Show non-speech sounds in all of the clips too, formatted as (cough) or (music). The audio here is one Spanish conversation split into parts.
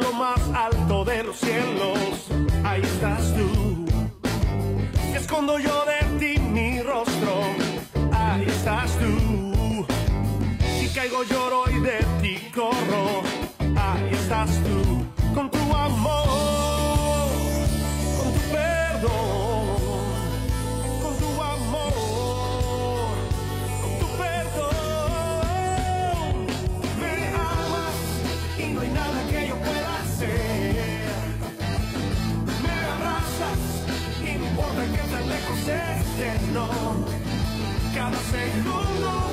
lo más alto de los cielos, ahí estás tú. Y escondo yo de ti mi rostro, ahí estás tú. Y caigo lloro y de ti corro, ahí estás tú, con tu amor. no, cada segundo.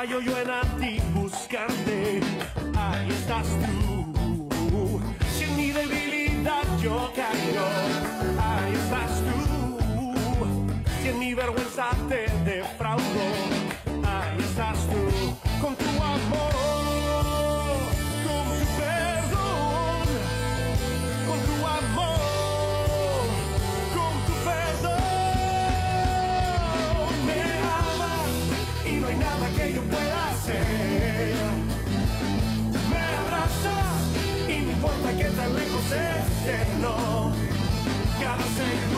fallo yo en a ti. say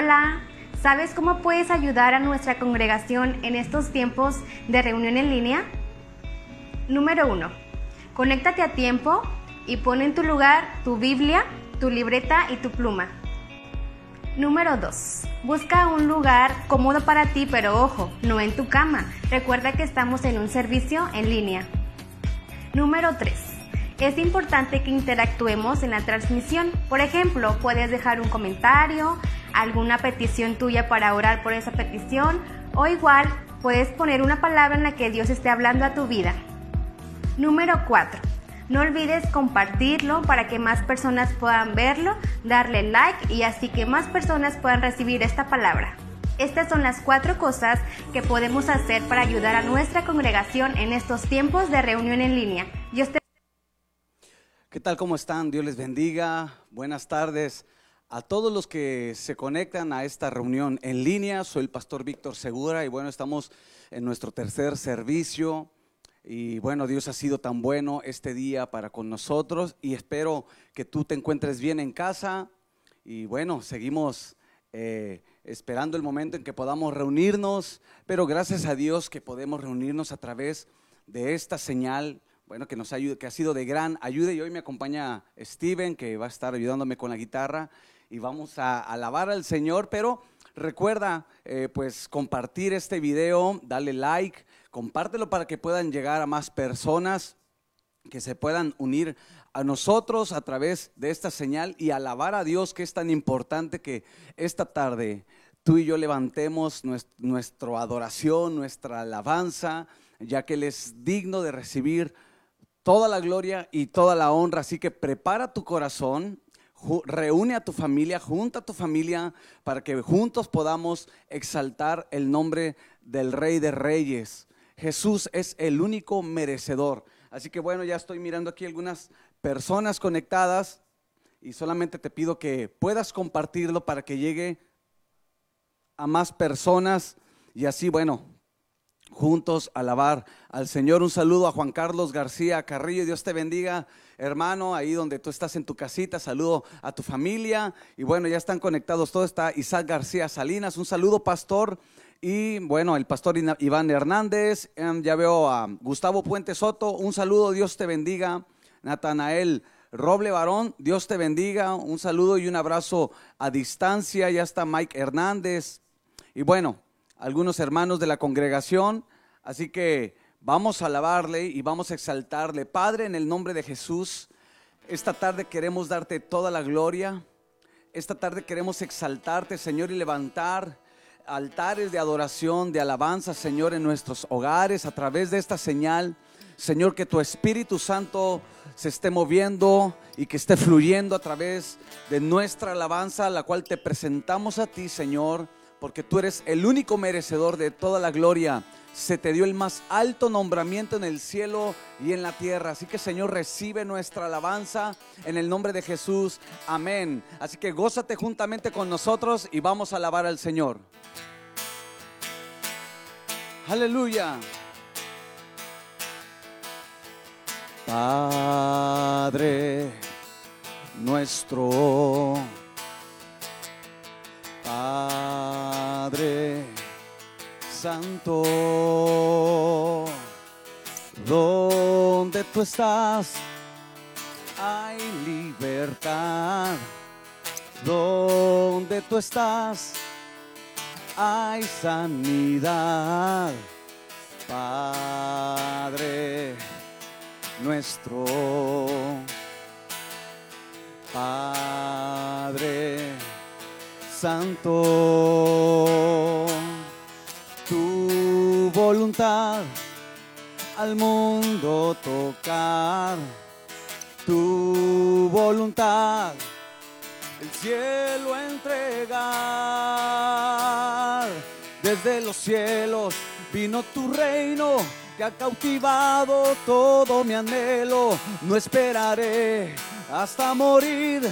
Hola, ¿sabes cómo puedes ayudar a nuestra congregación en estos tiempos de reunión en línea? Número 1. Conéctate a tiempo y pon en tu lugar tu Biblia, tu libreta y tu pluma. Número 2. Busca un lugar cómodo para ti, pero ojo, no en tu cama. Recuerda que estamos en un servicio en línea. Número 3. Es importante que interactuemos en la transmisión. Por ejemplo, puedes dejar un comentario, alguna petición tuya para orar por esa petición o igual puedes poner una palabra en la que Dios esté hablando a tu vida. Número 4. No olvides compartirlo para que más personas puedan verlo, darle like y así que más personas puedan recibir esta palabra. Estas son las cuatro cosas que podemos hacer para ayudar a nuestra congregación en estos tiempos de reunión en línea. Dios te ¿Qué tal? ¿Cómo están? Dios les bendiga. Buenas tardes a todos los que se conectan a esta reunión en línea. Soy el pastor Víctor Segura y bueno, estamos en nuestro tercer servicio. Y bueno, Dios ha sido tan bueno este día para con nosotros y espero que tú te encuentres bien en casa. Y bueno, seguimos eh, esperando el momento en que podamos reunirnos, pero gracias a Dios que podemos reunirnos a través de esta señal, bueno, que nos ayuda, que ha sido de gran ayuda. Y hoy me acompaña Steven, que va a estar ayudándome con la guitarra y vamos a alabar al Señor, pero recuerda eh, pues compartir este video, dale like, compártelo para que puedan llegar a más personas, que se puedan unir a nosotros a través de esta señal y alabar a Dios, que es tan importante que esta tarde tú y yo levantemos nues- nuestra adoración, nuestra alabanza, ya que Él es digno de recibir toda la gloria y toda la honra. Así que prepara tu corazón, reúne a tu familia, junta a tu familia para que juntos podamos exaltar el nombre del Rey de Reyes. Jesús es el único merecedor. Así que bueno, ya estoy mirando aquí algunas personas conectadas y solamente te pido que puedas compartirlo para que llegue a más personas y así, bueno, juntos alabar al Señor. Un saludo a Juan Carlos García Carrillo. Dios te bendiga, hermano, ahí donde tú estás en tu casita. Saludo a tu familia. Y bueno, ya están conectados todos. Está Isaac García Salinas. Un saludo, pastor. Y bueno, el pastor Iván Hernández. Em, ya veo a Gustavo Puente Soto. Un saludo, Dios te bendiga. Natanael Roble Varón, Dios te bendiga. Un saludo y un abrazo a distancia. Ya está Mike Hernández. Y bueno, algunos hermanos de la congregación. Así que vamos a alabarle y vamos a exaltarle. Padre, en el nombre de Jesús, esta tarde queremos darte toda la gloria. Esta tarde queremos exaltarte, Señor, y levantar altares de adoración, de alabanza, Señor, en nuestros hogares a través de esta señal. Señor, que tu Espíritu Santo se esté moviendo y que esté fluyendo a través de nuestra alabanza, la cual te presentamos a ti, Señor, porque tú eres el único merecedor de toda la gloria. Se te dio el más alto nombramiento en el cielo y en la tierra. Así que, Señor, recibe nuestra alabanza en el nombre de Jesús. Amén. Así que gózate juntamente con nosotros y vamos a alabar al Señor. Aleluya. Padre nuestro, Padre Santo, donde tú estás hay libertad, donde tú estás hay sanidad, Padre nuestro Padre Santo, tu voluntad al mundo tocar, tu voluntad el cielo entregar. Desde los cielos vino tu reino que ha cautivado todo mi anhelo. No esperaré hasta morir,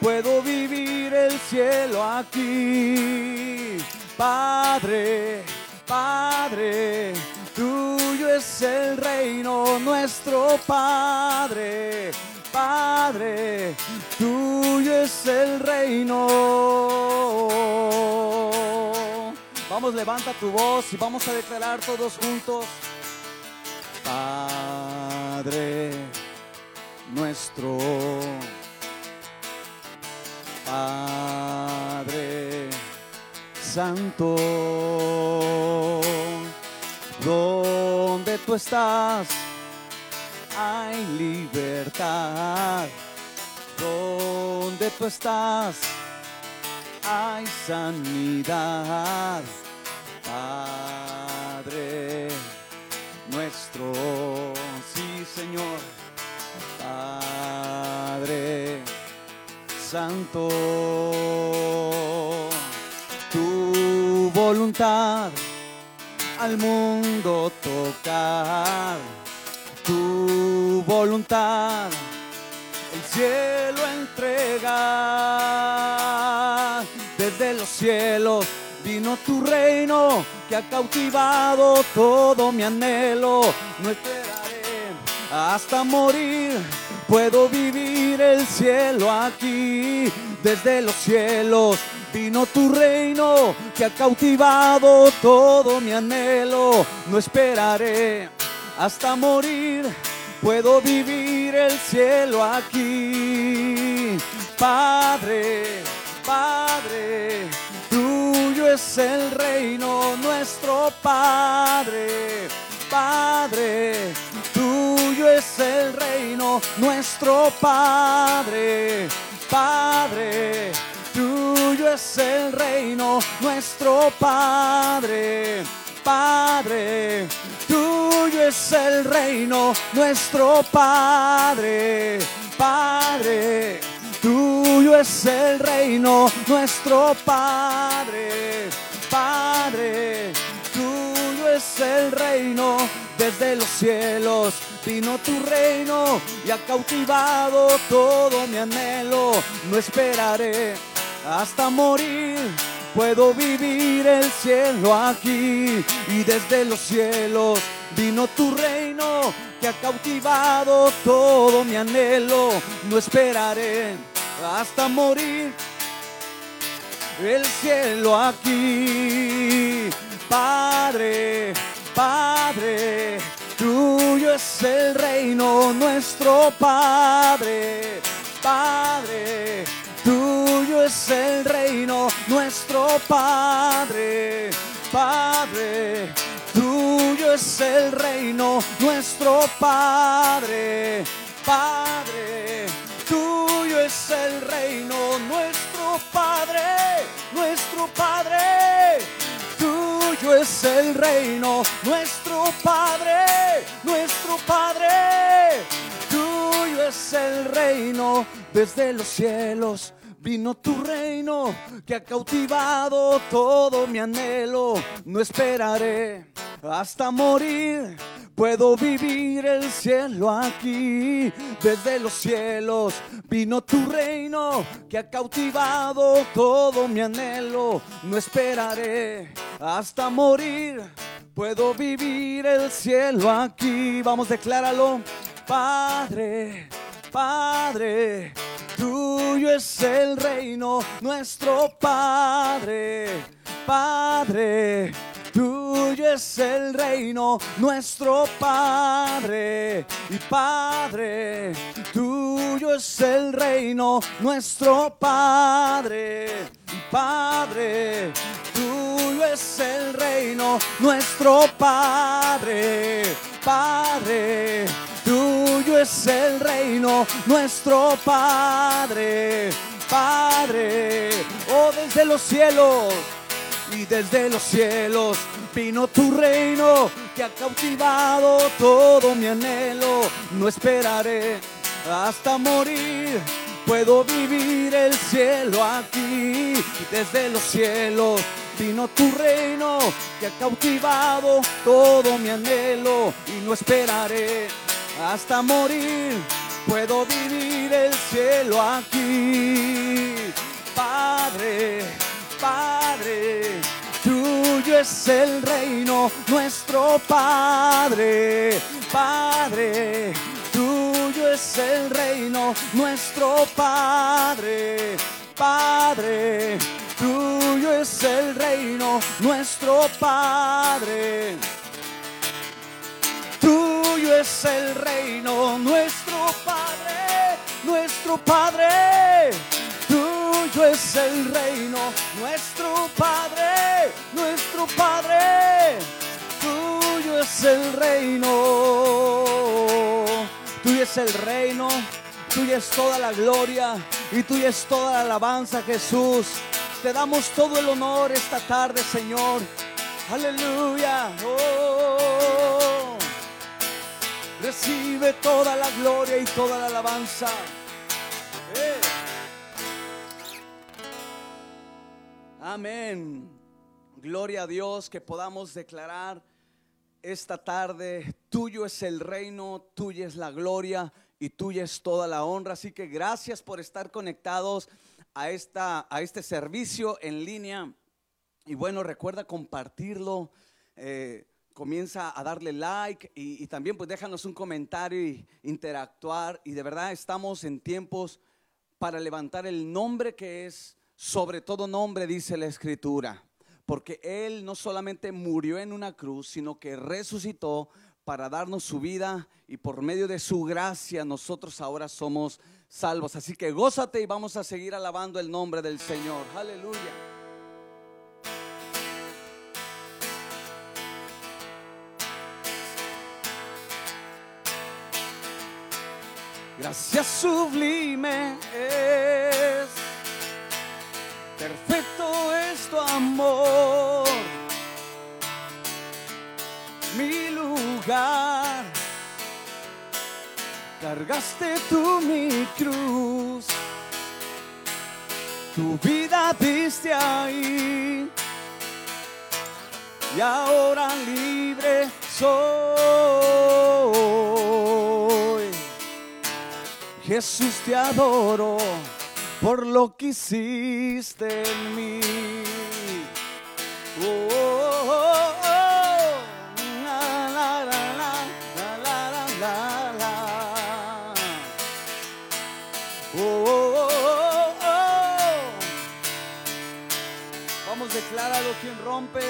puedo vivir el cielo aquí. Padre, Padre, tuyo es el reino, nuestro Padre. Padre, tuyo es el reino. Vamos, levanta tu voz y vamos a declarar todos juntos. Padre nuestro, Padre Santo, donde tú estás hay libertad, donde tú estás hay sanidad, nuestro, sí Señor, Padre Santo, tu voluntad al mundo tocar, tu voluntad el cielo entregar. Desde los cielos vino tu reino que ha cautivado todo mi anhelo. No esperaré hasta morir, puedo vivir el cielo aquí. Desde los cielos vino tu reino que ha cautivado todo mi anhelo. No esperaré hasta morir, puedo vivir el cielo aquí. Padre, Padre, tuyo es el reino, nuestro Padre. Padre, tuyo es el reino, nuestro Padre. Padre, tuyo es el reino, nuestro Padre. Padre, tuyo es el reino, nuestro Padre. Padre, tuyo es el reino, nuestro Padre. Padre, tuyo es el reino, desde los cielos vino tu reino y ha cautivado todo mi anhelo. No esperaré hasta morir, puedo vivir el cielo aquí y desde los cielos vino tu reino que ha cautivado todo mi anhelo. No esperaré hasta morir el cielo aquí. Padre, Padre, tuyo es el reino, nuestro Padre, Padre, tuyo es el reino, nuestro Padre, Padre, tuyo es el reino, nuestro Padre, Padre, tuyo es el reino, nuestro Padre, nuestro Padre. Tuyo es el reino, nuestro Padre, nuestro Padre. Tuyo es el reino, desde los cielos vino tu reino que ha cautivado todo mi anhelo. No esperaré hasta morir. Puedo vivir el cielo aquí, desde los cielos vino tu reino que ha cautivado todo mi anhelo. No esperaré hasta morir, puedo vivir el cielo aquí. Vamos, decláralo, Padre, Padre, tuyo es el reino, nuestro Padre, Padre. Tuyo es el reino, nuestro Padre y Padre. Tuyo es el reino, nuestro Padre y Padre. Tuyo es el reino, nuestro Padre, Padre. Tuyo es el reino, nuestro Padre, Padre. Oh, desde los cielos y desde los cielos vino tu reino que ha cautivado todo mi anhelo. No esperaré hasta morir. Puedo vivir el cielo aquí. Desde los cielos vino tu reino que ha cautivado todo mi anhelo. Y no esperaré hasta morir. Puedo vivir el cielo aquí. Padre, Padre, tuyo es el reino, nuestro Padre, Padre, tuyo es el reino, nuestro Padre, Padre, tuyo es el reino, nuestro Padre. Tuyo es el reino, nuestro Padre, nuestro Padre. Tuyo es el reino, nuestro Padre, nuestro Padre. Tuyo es el reino. Tuyo es el reino, tuya es toda la gloria y tuya es toda la alabanza, Jesús. Te damos todo el honor esta tarde, Señor. Aleluya. Oh. Recibe toda la gloria y toda la alabanza. Amén. Gloria a Dios que podamos declarar esta tarde, tuyo es el reino, tuya es la gloria y tuya es toda la honra. Así que gracias por estar conectados a, esta, a este servicio en línea. Y bueno, recuerda compartirlo. eh, comienza a darle like y, también pues déjanos un comentario y interactuar. Y de verdad estamos en tiempos para levantar el nombre que es sobre todo nombre, dice la escritura. Porque Él no solamente murió en una cruz, sino que resucitó para darnos su vida y por medio de su gracia nosotros ahora somos salvos. Así que gózate y vamos a seguir alabando el nombre del Señor. Aleluya. Gracias sublime es, perfecto es tu amor, mi lugar. Cargaste tú mi cruz, tu vida diste ahí, y ahora libre soy. Jesús te adoro por lo que hiciste en mí. Oh, oh, oh, oh. Oh, oh, oh, oh, oh. Vamos, decláralo quien rompe.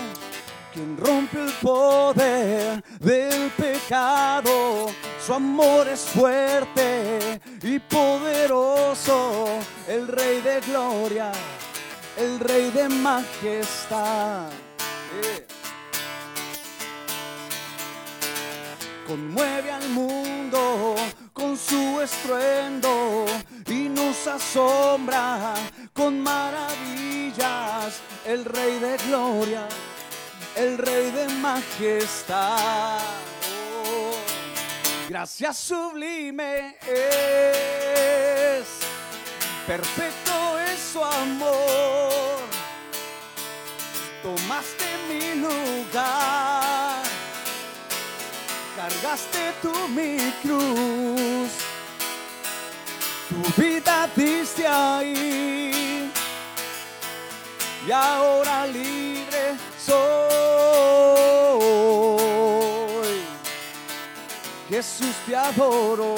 Quien rompe el poder del pecado, su amor es fuerte y poderoso, el Rey de gloria, el Rey de majestad. Eh. conmueve al mundo con su estruendo y nos asombra con maravillas, el Rey de gloria, el Rey de majestad. Gracias sublime es, perfecto es su amor, tomaste mi lugar. Cargaste tú mi cruz, tu vida diste ahí. Y ahora libre soy. Jesús te adoro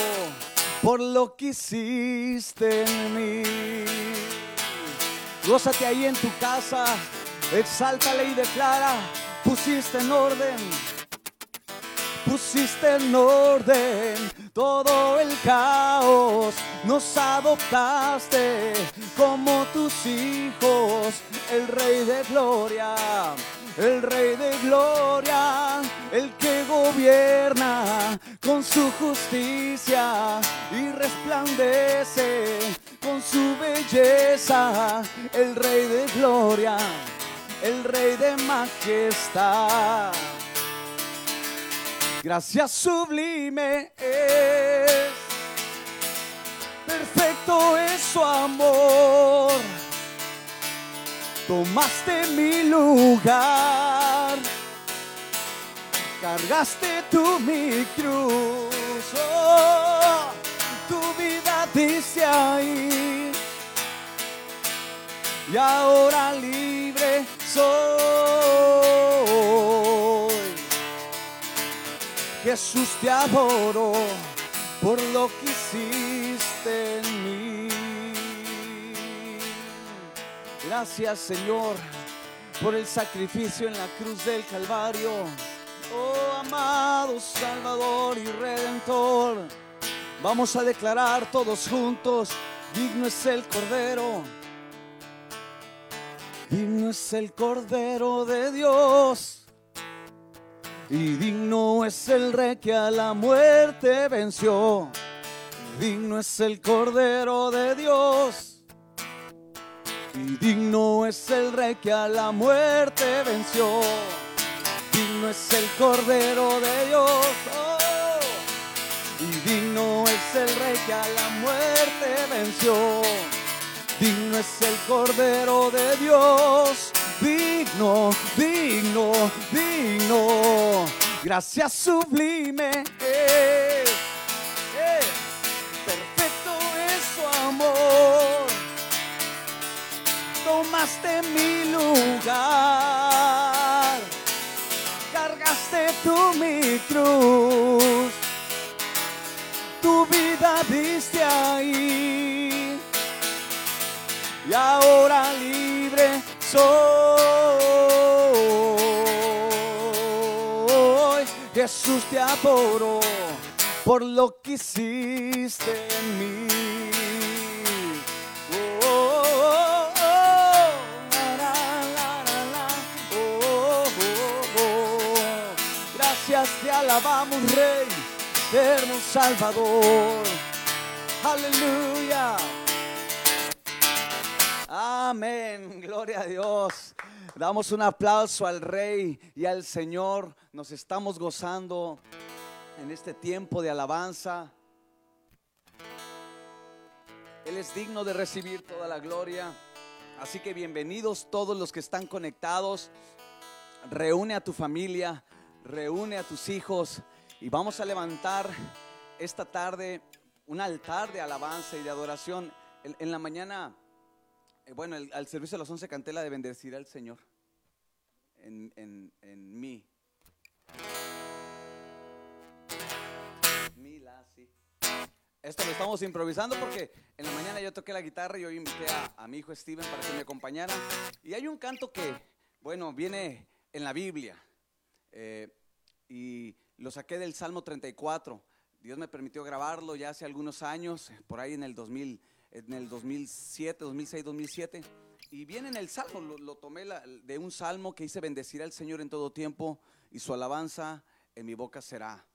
por lo que hiciste en mí. Gózate ahí en tu casa, exáltale y declara, pusiste en orden pusiste en orden todo el caos, nos adoptaste como tus hijos, el Rey de Gloria, el Rey de Gloria, el que gobierna con su justicia y resplandece con su belleza, el Rey de Gloria, el Rey de majestad. Gracias sublime es, perfecto es su amor. Tomaste mi lugar, cargaste tú mi cruz. Tu vida dice ahí, y ahora libre soy. Jesús te adoro por lo que hiciste en mí. Gracias Señor por el sacrificio en la cruz del Calvario. Oh amado Salvador y Redentor, vamos a declarar todos juntos, digno es el Cordero. Digno es el Cordero de Dios. Y digno es el rey que a la muerte venció. Digno es el Cordero de Dios. Digno es el rey que a la muerte venció. Digno es el Cordero de Dios. oh. Y digno es el rey que a la muerte venció. Digno es el Cordero de Dios, digno, digno, digno. Gracias sublime es, Tomaste mi lugar, cargaste tú mi cruz, tu vida diste ahí y ahora libre soy. Jesús te adoro por lo que hiciste en mí. Alabamos, Rey, eterno Salvador. Aleluya. Amén, gloria a Dios. Damos un aplauso al Rey y al Señor. Nos estamos gozando en este tiempo de alabanza. Él es digno de recibir toda la gloria. Así que bienvenidos todos los que están conectados. Reúne a tu familia, reúne a tus hijos y vamos a levantar esta tarde un altar de alabanza y de adoración. En, la mañana, eh, bueno, al servicio de las 11 canté de bendecir al Señor. en, en- en si. Esto lo estamos improvisando porque en la mañana yo toqué la guitarra y hoy invité a, a mi hijo Steven para que me acompañara. Y hay un canto que, bueno, viene en la Biblia. eh, y lo saqué del Salmo 34. Dios me permitió grabarlo ya hace algunos años, por ahí en el 2000, en el 2007, 2006, 2007. Y viene en el Salmo, lo, lo tomé de un Salmo que dice, bendecirá al Señor en todo tiempo y su alabanza en mi boca será.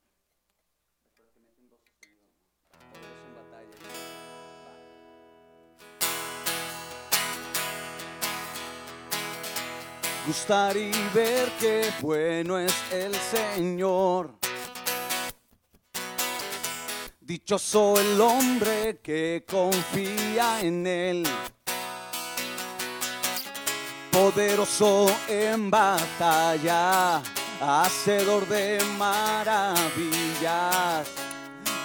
Gustar y ver qué bueno es el Señor. Dichoso el hombre que confía en Él. Poderoso en batalla, hacedor de maravillas.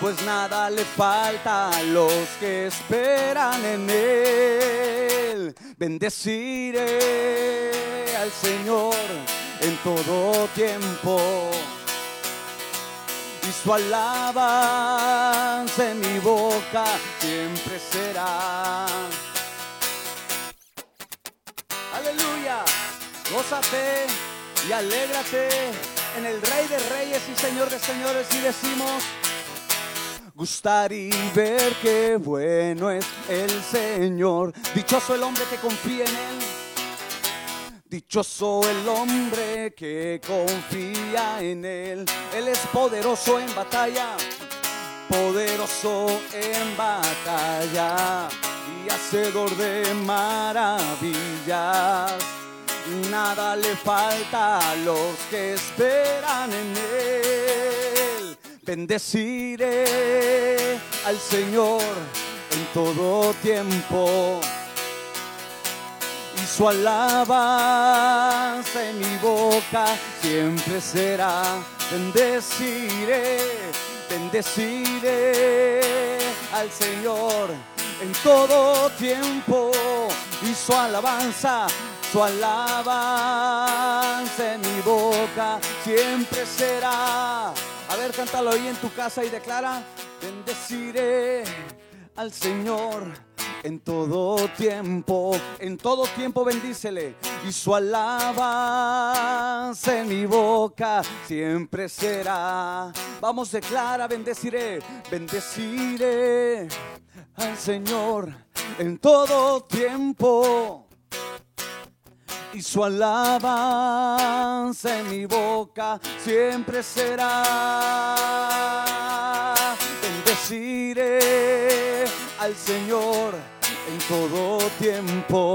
Pues nada le falta a los que esperan en Él. Bendeciré al Señor en todo tiempo y su alabanza en mi boca siempre será. Aleluya, gózate y alégrate en el Rey de Reyes y Señor de Señores y decimos, gustar y ver qué bueno es el Señor. Dichoso el hombre que confía en Él. Dichoso el hombre que confía en Él. Él es poderoso en batalla. Poderoso en batalla. Y hacedor de maravillas. Nada le falta a los que esperan en Él. Bendeciré al Señor en todo tiempo su alabanza en mi boca siempre será. Bendeciré, bendeciré al Señor en todo tiempo y su alabanza, su alabanza en mi boca siempre será. A ver, cántalo ahí en tu casa y declara, bendeciré al Señor en todo tiempo, en todo tiempo bendícele y su alabanza en mi boca siempre será. Vamos, declara, bendeciré, bendeciré al Señor en todo tiempo y su alabanza en mi boca siempre será. Bendeciré al Señor en todo tiempo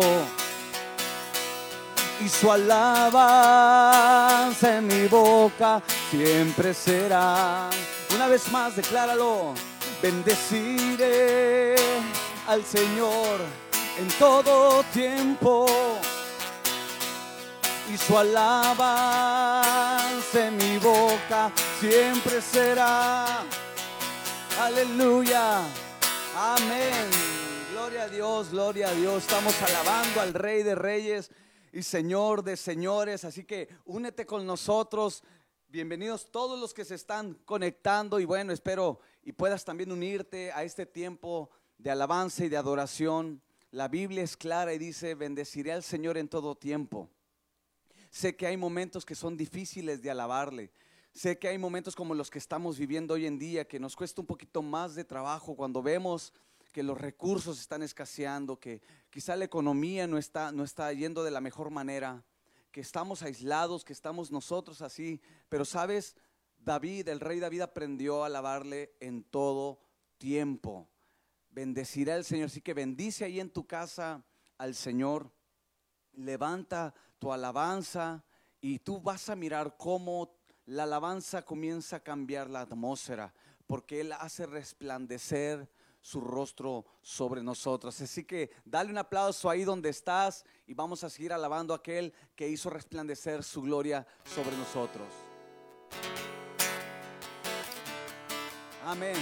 y su alabanza en mi boca siempre será. Una vez más, decláralo. Bendeciré al Señor en todo tiempo y su alabanza en mi boca siempre será. Aleluya. Amén. Gloria a Dios, gloria a Dios. Estamos alabando al Rey de Reyes y Señor de Señores. Así que únete con nosotros. Bienvenidos todos los que se están conectando y bueno, espero y puedas también unirte a este tiempo de alabanza y de adoración. La Biblia es clara y dice, bendeciré al Señor en todo tiempo. Sé que hay momentos que son difíciles de alabarle. Sé que hay momentos como los que estamos viviendo hoy en día, que nos cuesta un poquito más de trabajo cuando vemos que los recursos están escaseando, que quizá la economía no está, no está yendo de la mejor manera, que estamos aislados, que estamos nosotros así. Pero sabes, David, el rey David aprendió a alabarle en todo tiempo. Bendecirá el Señor. Así que bendice ahí en tu casa al Señor. Levanta tu alabanza y tú vas a mirar cómo la alabanza comienza a cambiar la atmósfera, porque Él hace resplandecer su rostro sobre nosotros. Así que dale un aplauso ahí donde estás y vamos a seguir alabando a aquel que hizo resplandecer su gloria sobre nosotros. Amén.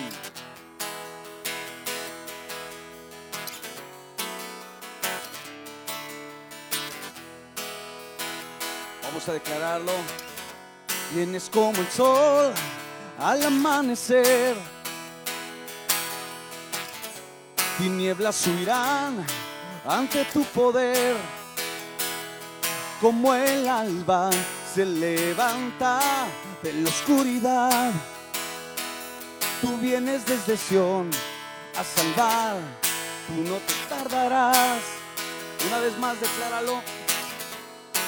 Vamos a declararlo. Vienes como el sol al amanecer. Tinieblas huirán ante tu poder. Como el alba se levanta de la oscuridad. Tú vienes desde Sión a salvar. Tú no te tardarás. Una vez más, decláralo.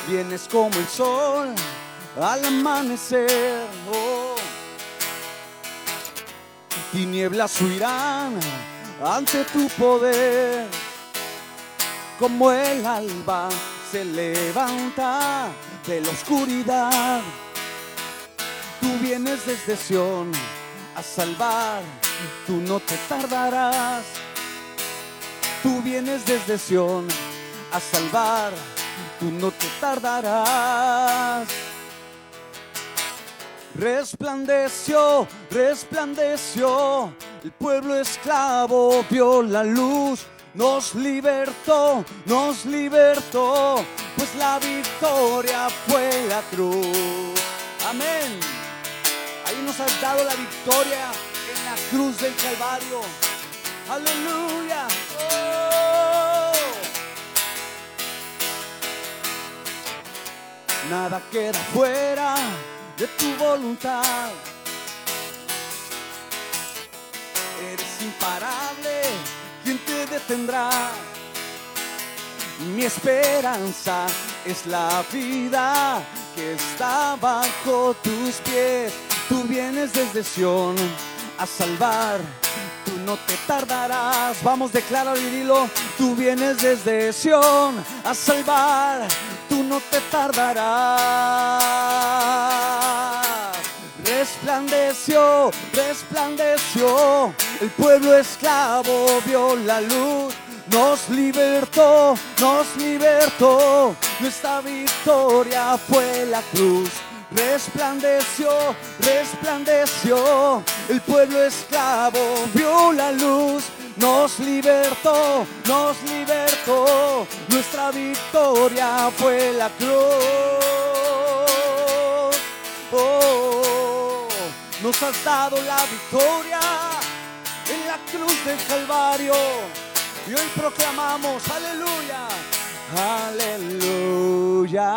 Vienes como el sol al amanecer. Oh. Tinieblas huirán ante tu poder. Como el alba se levanta de la oscuridad. Tú vienes desde Sión a salvar. Tú no te tardarás. Tú vienes desde Sión a salvar tú no te tardarás. Resplandeció, resplandeció, el pueblo esclavo vio la luz, nos libertó, nos libertó, pues la victoria fue la cruz. Amén. Ahí nos has dado la victoria en la cruz del Calvario. Aleluya. Oh. Nada queda fuera de tu voluntad. Eres imparable, ¿quién te detendrá? Mi esperanza es la vida que está bajo tus pies. Tú vienes desde Sión a salvar. Tú no te tardarás. Vamos, decláralo y dilo. Tú vienes desde Sión a salvar. Tú no te tardarás. Resplandeció, resplandeció. El pueblo esclavo vio la luz. Nos libertó, nos libertó. Nuestra victoria fue la cruz. Resplandeció, resplandeció. El pueblo esclavo vio la luz. Nos libertó, nos libertó. Nuestra victoria fue la cruz. Oh, nos has dado la victoria en la cruz del Calvario. Y hoy proclamamos, aleluya, aleluya,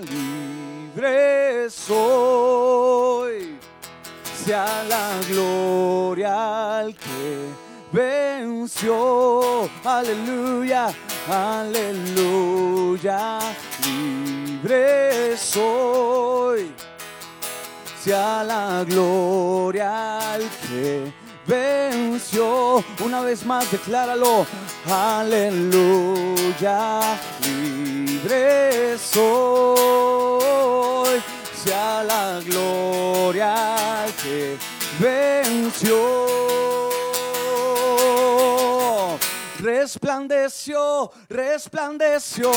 libre soy. Sea la gloria al que venció, aleluya, aleluya, libre soy sea la gloria al que venció. Una vez más, decláralo. Aleluya, libre soy. Sea la gloria al que venció. Resplandeció, resplandeció,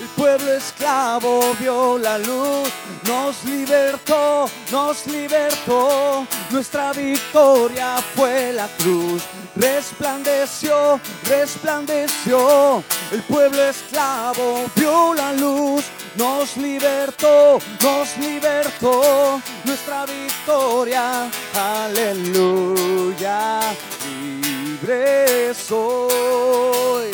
el pueblo esclavo vio la luz, nos libertó, nos libertó, nuestra victoria fue la cruz. Resplandeció, resplandeció, el pueblo esclavo vio la luz, nos libertó, nos libertó, nuestra victoria, aleluya libre soy.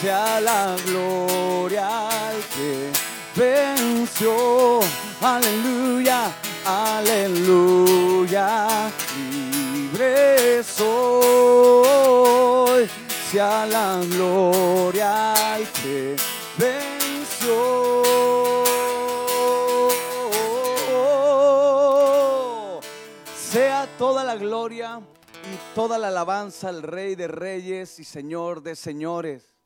Sea la gloria al que venció. Aleluya, aleluya. Libre soy. Sea la gloria al que venció. Sea toda la gloria toda la alabanza al Rey de Reyes y Señor de Señores.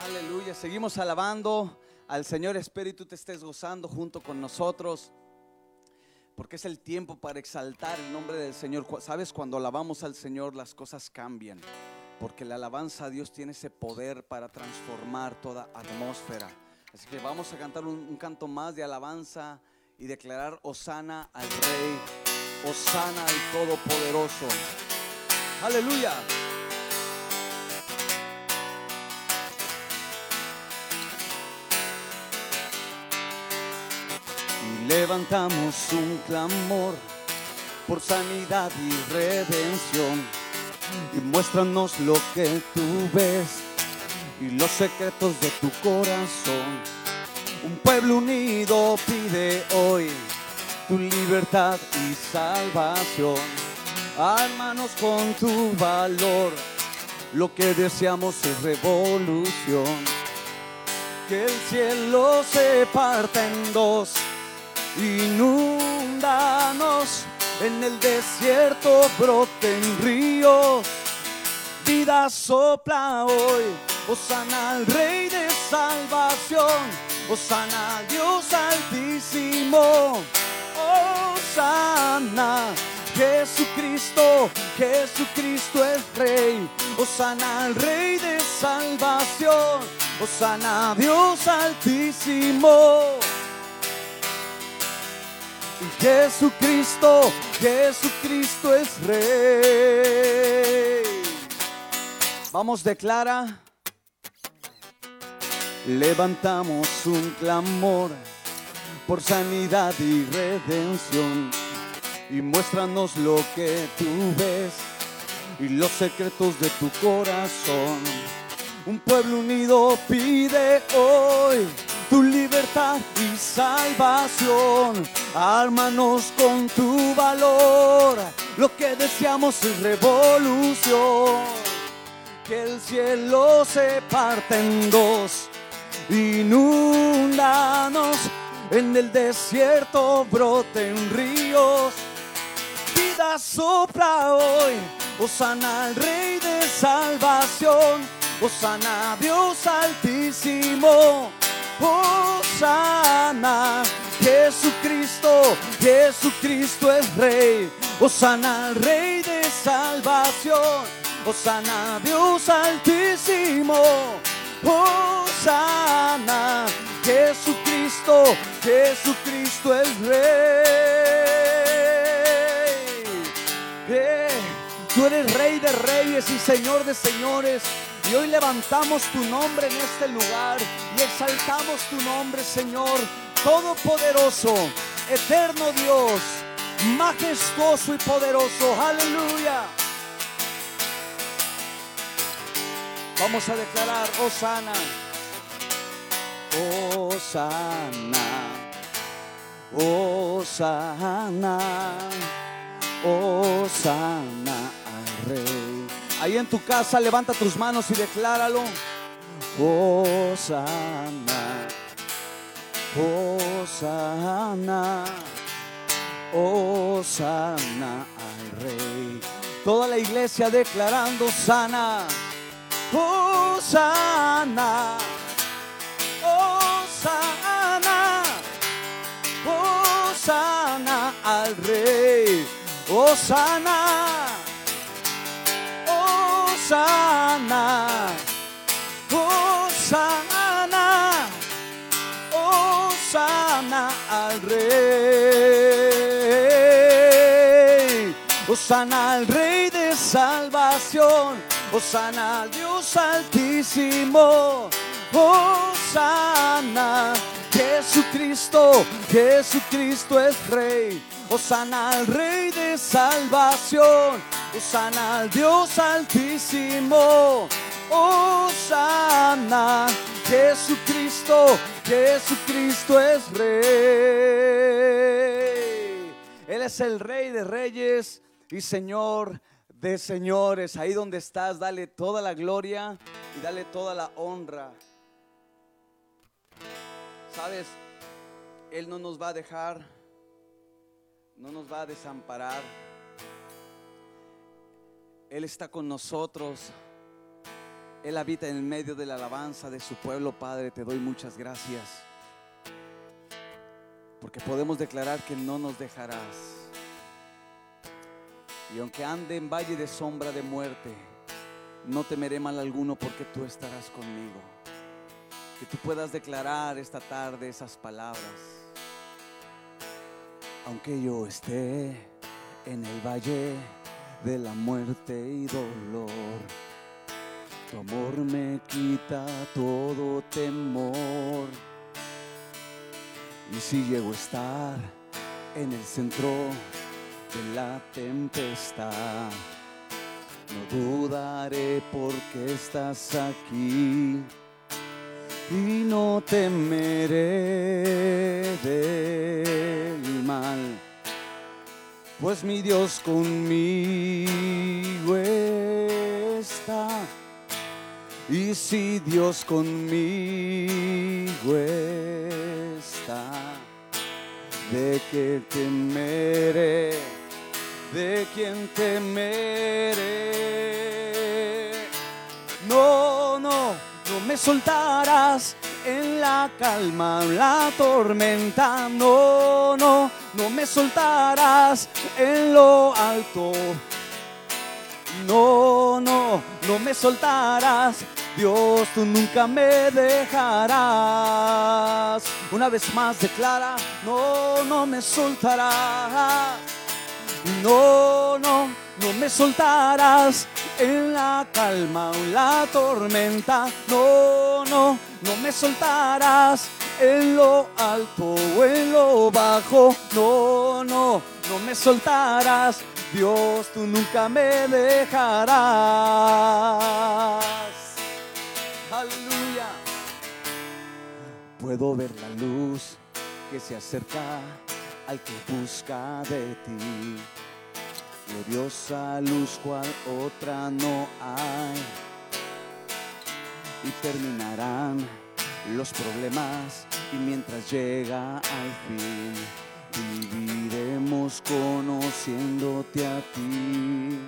Aleluya, seguimos alabando al Señor Espíritu, te estés gozando junto con nosotros, porque es el tiempo para exaltar el nombre del Señor. Sabes, cuando alabamos al Señor las cosas cambian, porque la alabanza a Dios tiene ese poder para transformar toda atmósfera. Así que vamos a cantar un, un canto más de alabanza y declarar Osana al Rey, Osana al Todopoderoso. Aleluya. Y levantamos un clamor por sanidad y redención. Y muéstranos lo que tú ves y los secretos de tu corazón. Un pueblo unido pide hoy tu libertad y salvación. Hermanos con tu valor, lo que deseamos es revolución. Que el cielo se parta en dos, inundanos en el desierto broten ríos. Vida sopla hoy, Osana al Rey de salvación, Osana Dios altísimo, Osana. Jesucristo, Jesucristo es Rey, Osana al Rey de salvación, Osana Dios altísimo. Jesucristo, Jesucristo es Rey. Vamos, declara. Levantamos un clamor por sanidad y redención. Y muéstranos lo que tú ves y los secretos de tu corazón. Un pueblo unido pide hoy tu libertad y salvación. Ármanos con tu valor. Lo que deseamos es revolución. Que el cielo se parte en dos. Inúndanos en el desierto, broten ríos. Vida sopla hoy. Osana al Rey de salvación. Osana Dios altísimo. Osana, Jesucristo, Jesucristo es Rey. Osana Rey de salvación. Osana Dios altísimo. Osana, Jesucristo, Jesucristo es Rey. Eres Rey de Reyes y Señor de Señores. Y hoy levantamos tu nombre en este lugar y exaltamos tu nombre, Señor, Todopoderoso, eterno Dios, majestuoso y poderoso. Aleluya. Vamos a declarar, Osana, Osana, Osana, Osana al Ahí en tu casa levanta tus manos y decláralo. Osana, Osana, Osana al Rey. Toda la iglesia declarando sana. Osana, Osana, Osana al Rey. Osana. Osana, Osana, Osana al Rey, Osana al Rey de salvación, Osana al Dios altísimo, Osana, Jesucristo, Jesucristo es Rey, Osana al Rey de salvación. Osana al Dios altísimo. Osana, Jesucristo, Jesucristo es Rey. Él es el Rey de Reyes y Señor de Señores. Ahí donde estás, dale toda la gloria y dale toda la honra. Sabes, Él no nos va a dejar, no nos va a desamparar. Él está con nosotros. Él habita en el medio de la alabanza de su pueblo, Padre. Te doy muchas gracias. Porque podemos declarar que no nos dejarás. Y aunque ande en valle de sombra de muerte, no temeré mal alguno porque tú estarás conmigo. Que tú puedas declarar esta tarde esas palabras. Aunque yo esté en el valle de la muerte y dolor. Tu amor me quita todo temor. Y si llego a estar en el centro de la tempestad, no dudaré porque estás aquí y no temeré del mal, pues mi Dios conmigo está. Y si Dios conmigo está, ¿de qué temeré? ¿De quién temeré? No, no, no me soltarás en la calma, la tormenta. No, no, no me soltarás en lo alto. No, no, no me soltarás. Dios, tú nunca me dejarás. Una vez más declara, no, no me soltarás. No, no, no me soltarás en la calma o en la tormenta. No, no, no me soltarás en lo alto o en lo bajo. No, no, no me soltarás. Dios, tú nunca me dejarás. Aleluya. Puedo ver la luz que se acerca al que busca de ti. Gloriosa luz cual otra no hay. Y terminarán los problemas y mientras llega al fin viviremos conociéndote a ti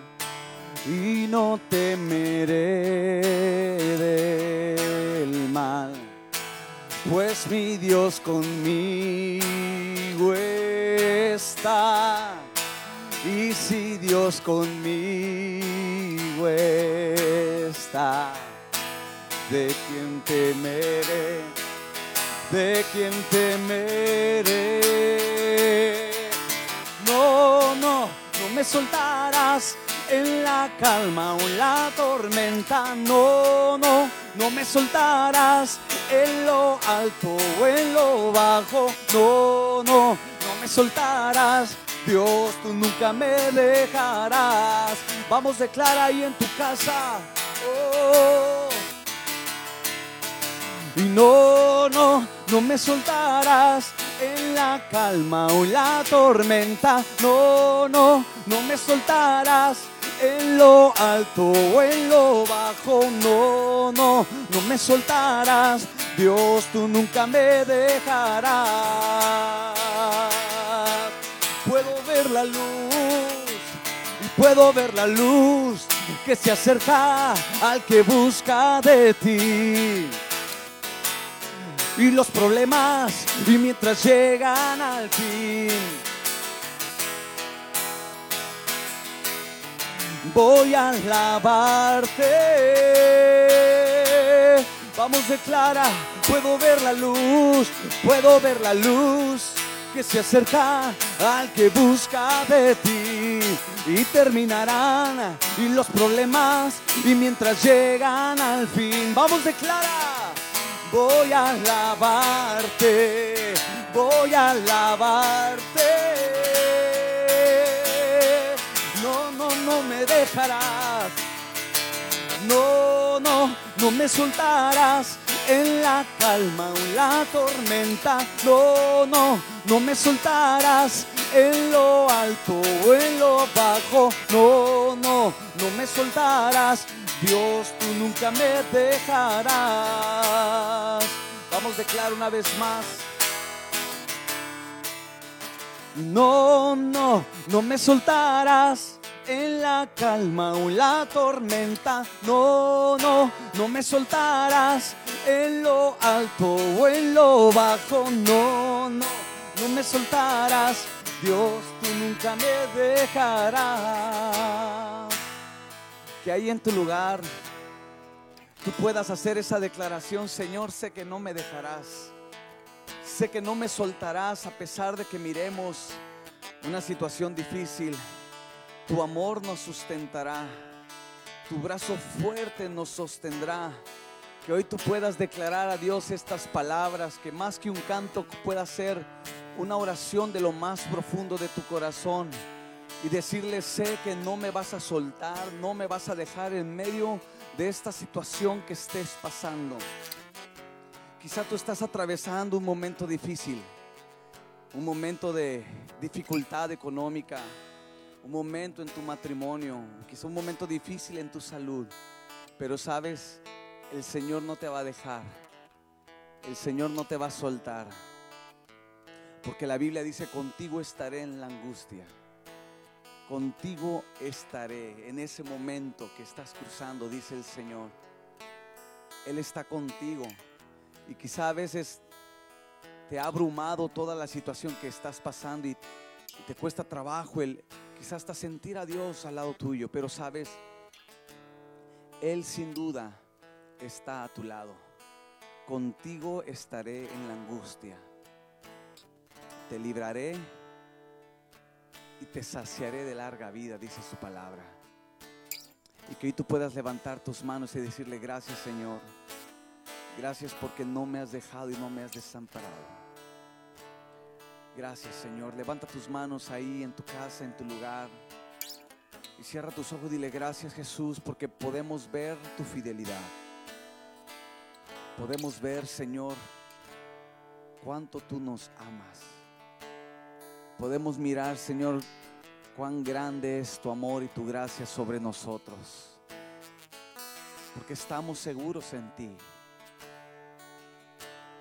y no temeré del mal, pues mi Dios conmigo Y si Dios conmigo está, ¿de quién temeré? ¿De quién temeré? No, no, no me soltarás en la calma o en la tormenta. No, no, no me soltarás en lo alto o en lo bajo. No, no me soltarás. Dios, tú nunca me dejarás. Vamos, declara ahí en tu casa. Oh. Y no, no, no me soltarás en la calma o en la tormenta. No, no, no me soltarás en lo alto o en lo bajo. No, no, no me soltarás. Dios, tú nunca me dejarás. Puedo ver la luz y puedo ver la luz que se acerca al que busca de ti y los problemas y mientras llegan al fin. Voy a alabarte. Vamos, declara, puedo ver la luz, puedo ver la luz que se acerca al que busca de ti y terminarán y los problemas y mientras llegan al fin. Vamos, declara voy a alabarte, voy a alabarte. No, no, no me dejarás. No, no, no me soltarás en la calma o en la tormenta. No, no, no me soltarás en lo alto o en lo bajo. No, no, no me soltarás. Dios, tú nunca me dejarás. Vamos, declarar una vez más. No, no, no me soltarás en la calma o la tormenta. No, no, no me soltarás en lo alto o en lo bajo. No, no, no me soltarás. Dios, tú nunca me dejarás. Que ahí en tu lugar tú puedas hacer esa declaración, Señor, sé que no me dejarás. Sé que no me soltarás a pesar de que miremos una situación difícil. Tu amor nos sustentará. Tu brazo fuerte nos sostendrá. Que hoy tú puedas declarar a Dios estas palabras, que más que un canto pueda ser una oración de lo más profundo de tu corazón y decirle, sé que no me vas a soltar, no me vas a dejar en medio de esta situación que estés pasando. Quizá tú estás atravesando un momento difícil, un momento de dificultad económica, un momento en tu matrimonio, quizá un momento difícil en tu salud, pero sabes, el Señor no te va a dejar, el Señor no te va a soltar, porque la Biblia dice, contigo estaré en la angustia, contigo estaré en ese momento que estás cruzando, dice el Señor. Él está contigo y quizá a veces te ha abrumado toda la situación que estás pasando y, te cuesta trabajo el quizás hasta sentir a Dios al lado tuyo, pero sabes, Él sin duda está a tu lado. Contigo estaré en la angustia. Te libraré y te saciaré de larga vida, dice su palabra. Y que hoy tú puedas levantar tus manos y decirle gracias Señor. Gracias porque no me has dejado y no me has desamparado. Gracias Señor. Levanta tus manos ahí en tu casa, en tu lugar. Y cierra tus ojos y dile gracias Jesús porque podemos ver tu fidelidad. Podemos ver Señor cuánto tú nos amas. Podemos mirar Señor cuán grande es tu amor y tu gracia sobre nosotros. Porque estamos seguros en ti.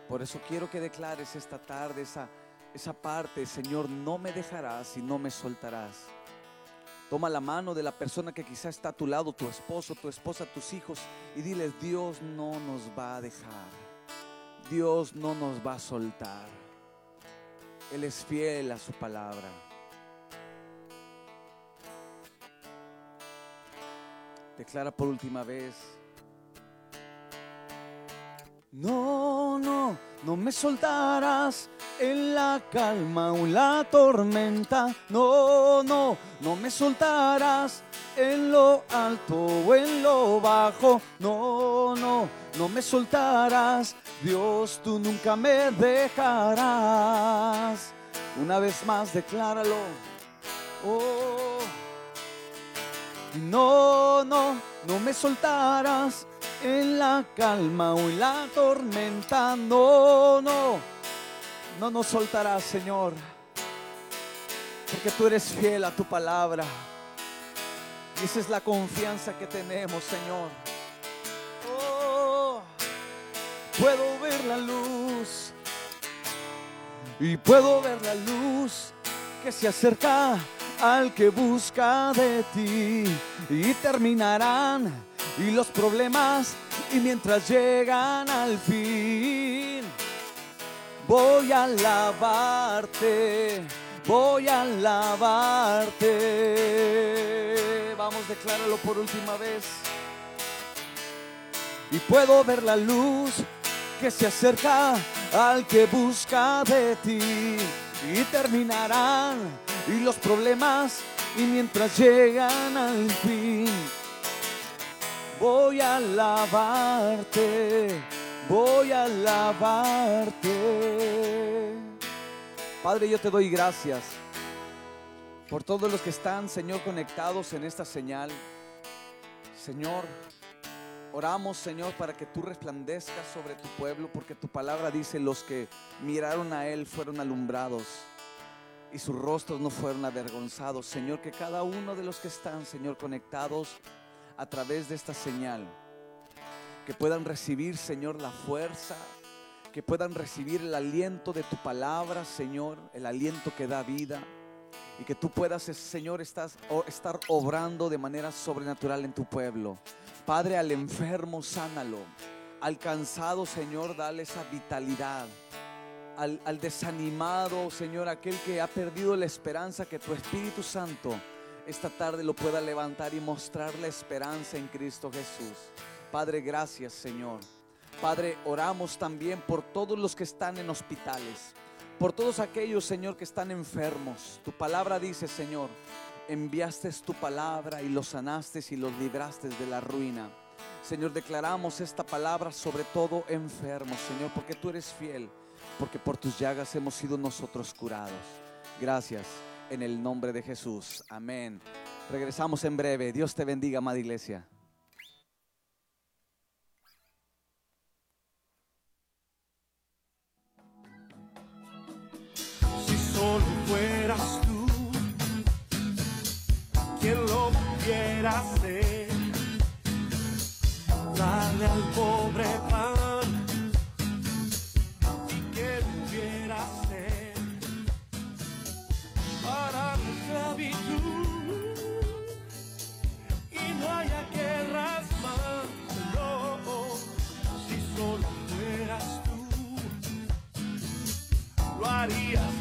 Por eso quiero que declares esta tarde esa, esa parte, Señor, no me dejarás y no me soltarás. Toma la mano de la persona que quizá está a tu lado, tu esposo, tu esposa, tus hijos, y diles, Dios no nos va a dejar. Dios no nos va a soltar. Él es fiel a su palabra. Declara por última vez. No, no, no me soltarás en la calma o en la tormenta. No, no, no me soltarás en lo alto o en lo bajo. No, no, no me soltarás. Dios, tú nunca me dejarás. Una vez más, decláralo. Oh. No, no, no me soltarás en la calma o en la tormenta. No, no, no nos soltarás, Señor. Porque tú eres fiel a tu palabra. Y esa es la confianza que tenemos, Señor. Oh, puedo ver la luz. Y puedo ver la luz que se acerca al que busca de ti. Y terminarán y los problemas y mientras llegan al fin voy a alabarte voy a alabarte. Vamos decláralo por última vez. Y puedo ver la luz que se acerca al que busca de ti. Y terminarán y los problemas y mientras llegan al fin voy a alabarte, voy a alabarte. Padre, yo te doy gracias por todos los que están, Señor, conectados en esta señal. Señor, oramos, Señor, para que tú resplandezcas sobre tu pueblo, porque tu palabra dice, los que miraron a Él fueron alumbrados y sus rostros no fueron avergonzados. Señor, que cada uno de los que están, Señor, conectados, a través de esta señal. Que puedan recibir, Señor, la fuerza. Que puedan recibir el aliento de tu palabra, Señor. El aliento que da vida. Y que tú puedas, Señor, estás, estar obrando de manera sobrenatural en tu pueblo. Padre, al enfermo, sánalo. Al cansado, Señor, dale esa vitalidad. Al, al desanimado, Señor, aquel que ha perdido la esperanza, que tu Espíritu Santo esta tarde lo pueda levantar y mostrar la esperanza en Cristo Jesús. Padre, gracias Señor. Padre, oramos también por todos los que están en hospitales, por todos aquellos, Señor, que están enfermos. Tu palabra dice, Señor, enviaste tu palabra y los sanaste y los libraste de la ruina. Señor, declaramos esta palabra sobre todo enfermos, Señor, porque tú eres fiel, porque por tus llagas hemos sido nosotros curados. Gracias en el nombre de Jesús. Amén. Regresamos en breve. Dios te bendiga, amada iglesia. Si solo fueras tú quien lo pudiera hacer, darle al pobre pan lo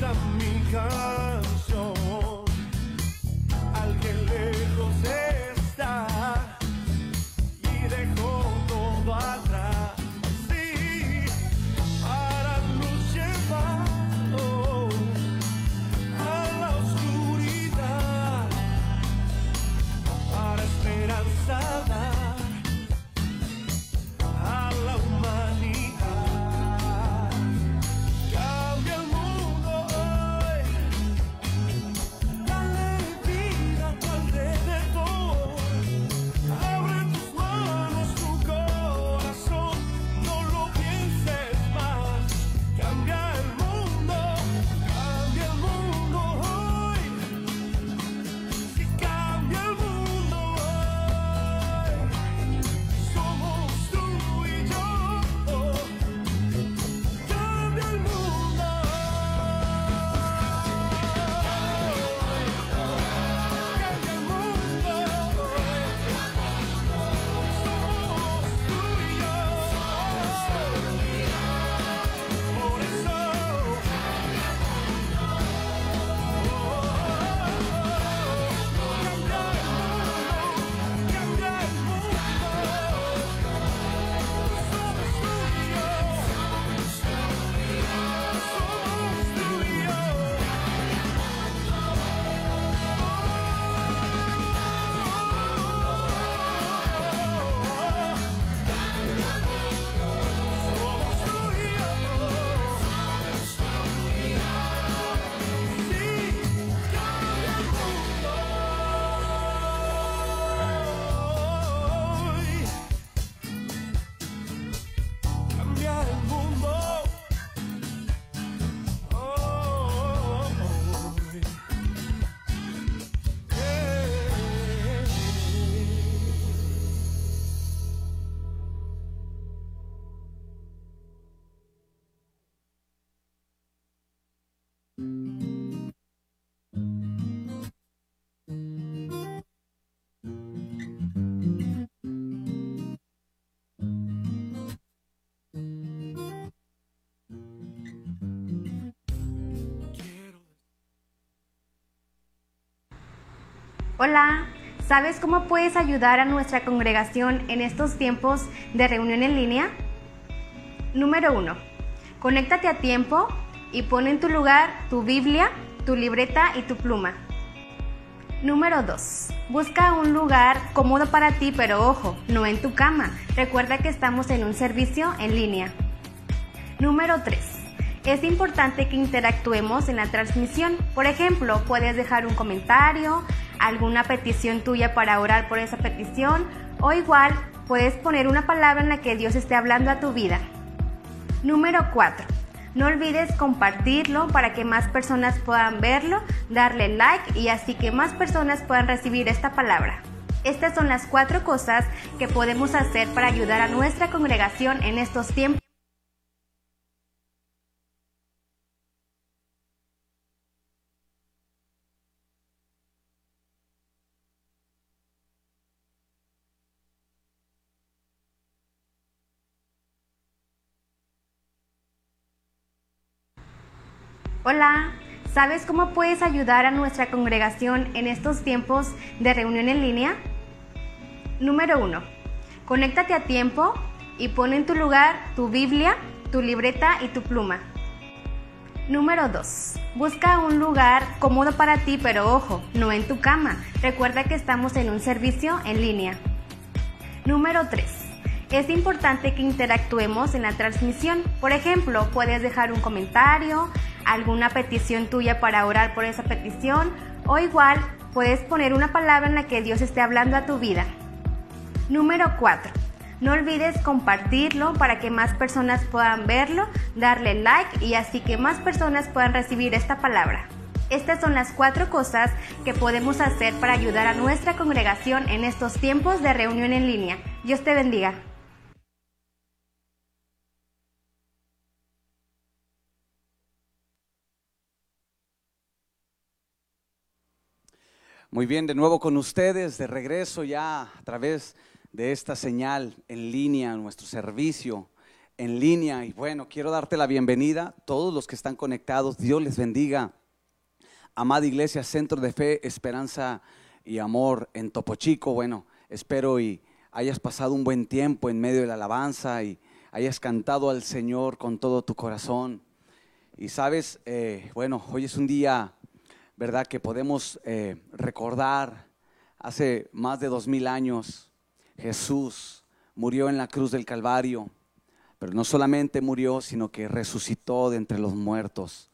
esta Hola, ¿sabes cómo puedes ayudar a nuestra congregación en estos tiempos de reunión en línea? Número 1. Conéctate a tiempo y pon en tu lugar tu Biblia, tu libreta y tu pluma. Número 2. Busca un lugar cómodo para ti, pero ojo, no en tu cama. Recuerda que estamos en un servicio en línea. Número 3. Es importante que interactuemos en la transmisión. Por ejemplo, puedes dejar un comentario, alguna petición tuya para orar por esa petición o igual puedes poner una palabra en la que Dios esté hablando a tu vida. Número 4. No olvides compartirlo para que más personas puedan verlo, darle like y así que más personas puedan recibir esta palabra. Estas son las cuatro cosas que podemos hacer para ayudar a nuestra congregación en estos tiempos. Hola, ¿sabes cómo puedes ayudar a nuestra congregación en estos tiempos de reunión en línea? Número 1. Conéctate a tiempo y pon en tu lugar tu Biblia, tu libreta y tu pluma. Número 2. Busca un lugar cómodo para ti, pero ojo, no en tu cama. Recuerda que estamos en un servicio en línea. Número 3. Es importante que interactuemos en la transmisión. Por ejemplo, puedes dejar un comentario, alguna petición tuya para orar por esa petición o igual puedes poner una palabra en la que Dios esté hablando a tu vida. Número 4. No olvides compartirlo para que más personas puedan verlo, darle like y así que más personas puedan recibir esta palabra. Estas son las cuatro cosas que podemos hacer para ayudar a nuestra congregación en estos tiempos de reunión en línea. Dios te bendiga. Muy bien, de nuevo con ustedes, de regreso ya a través de esta señal en línea, nuestro servicio en línea. Y bueno, quiero darte la bienvenida, todos los que están conectados, Dios les bendiga. Amada Iglesia, Centro de Fe, Esperanza y Amor en Topo Chico. Bueno, espero y hayas pasado un buen tiempo en medio de la alabanza y hayas cantado al Señor con todo tu corazón. Y sabes, eh, bueno, hoy es un día ¿verdad? Que podemos eh, recordar hace más de dos mil años Jesús murió en la cruz del Calvario, pero no solamente murió, sino que resucitó de entre los muertos.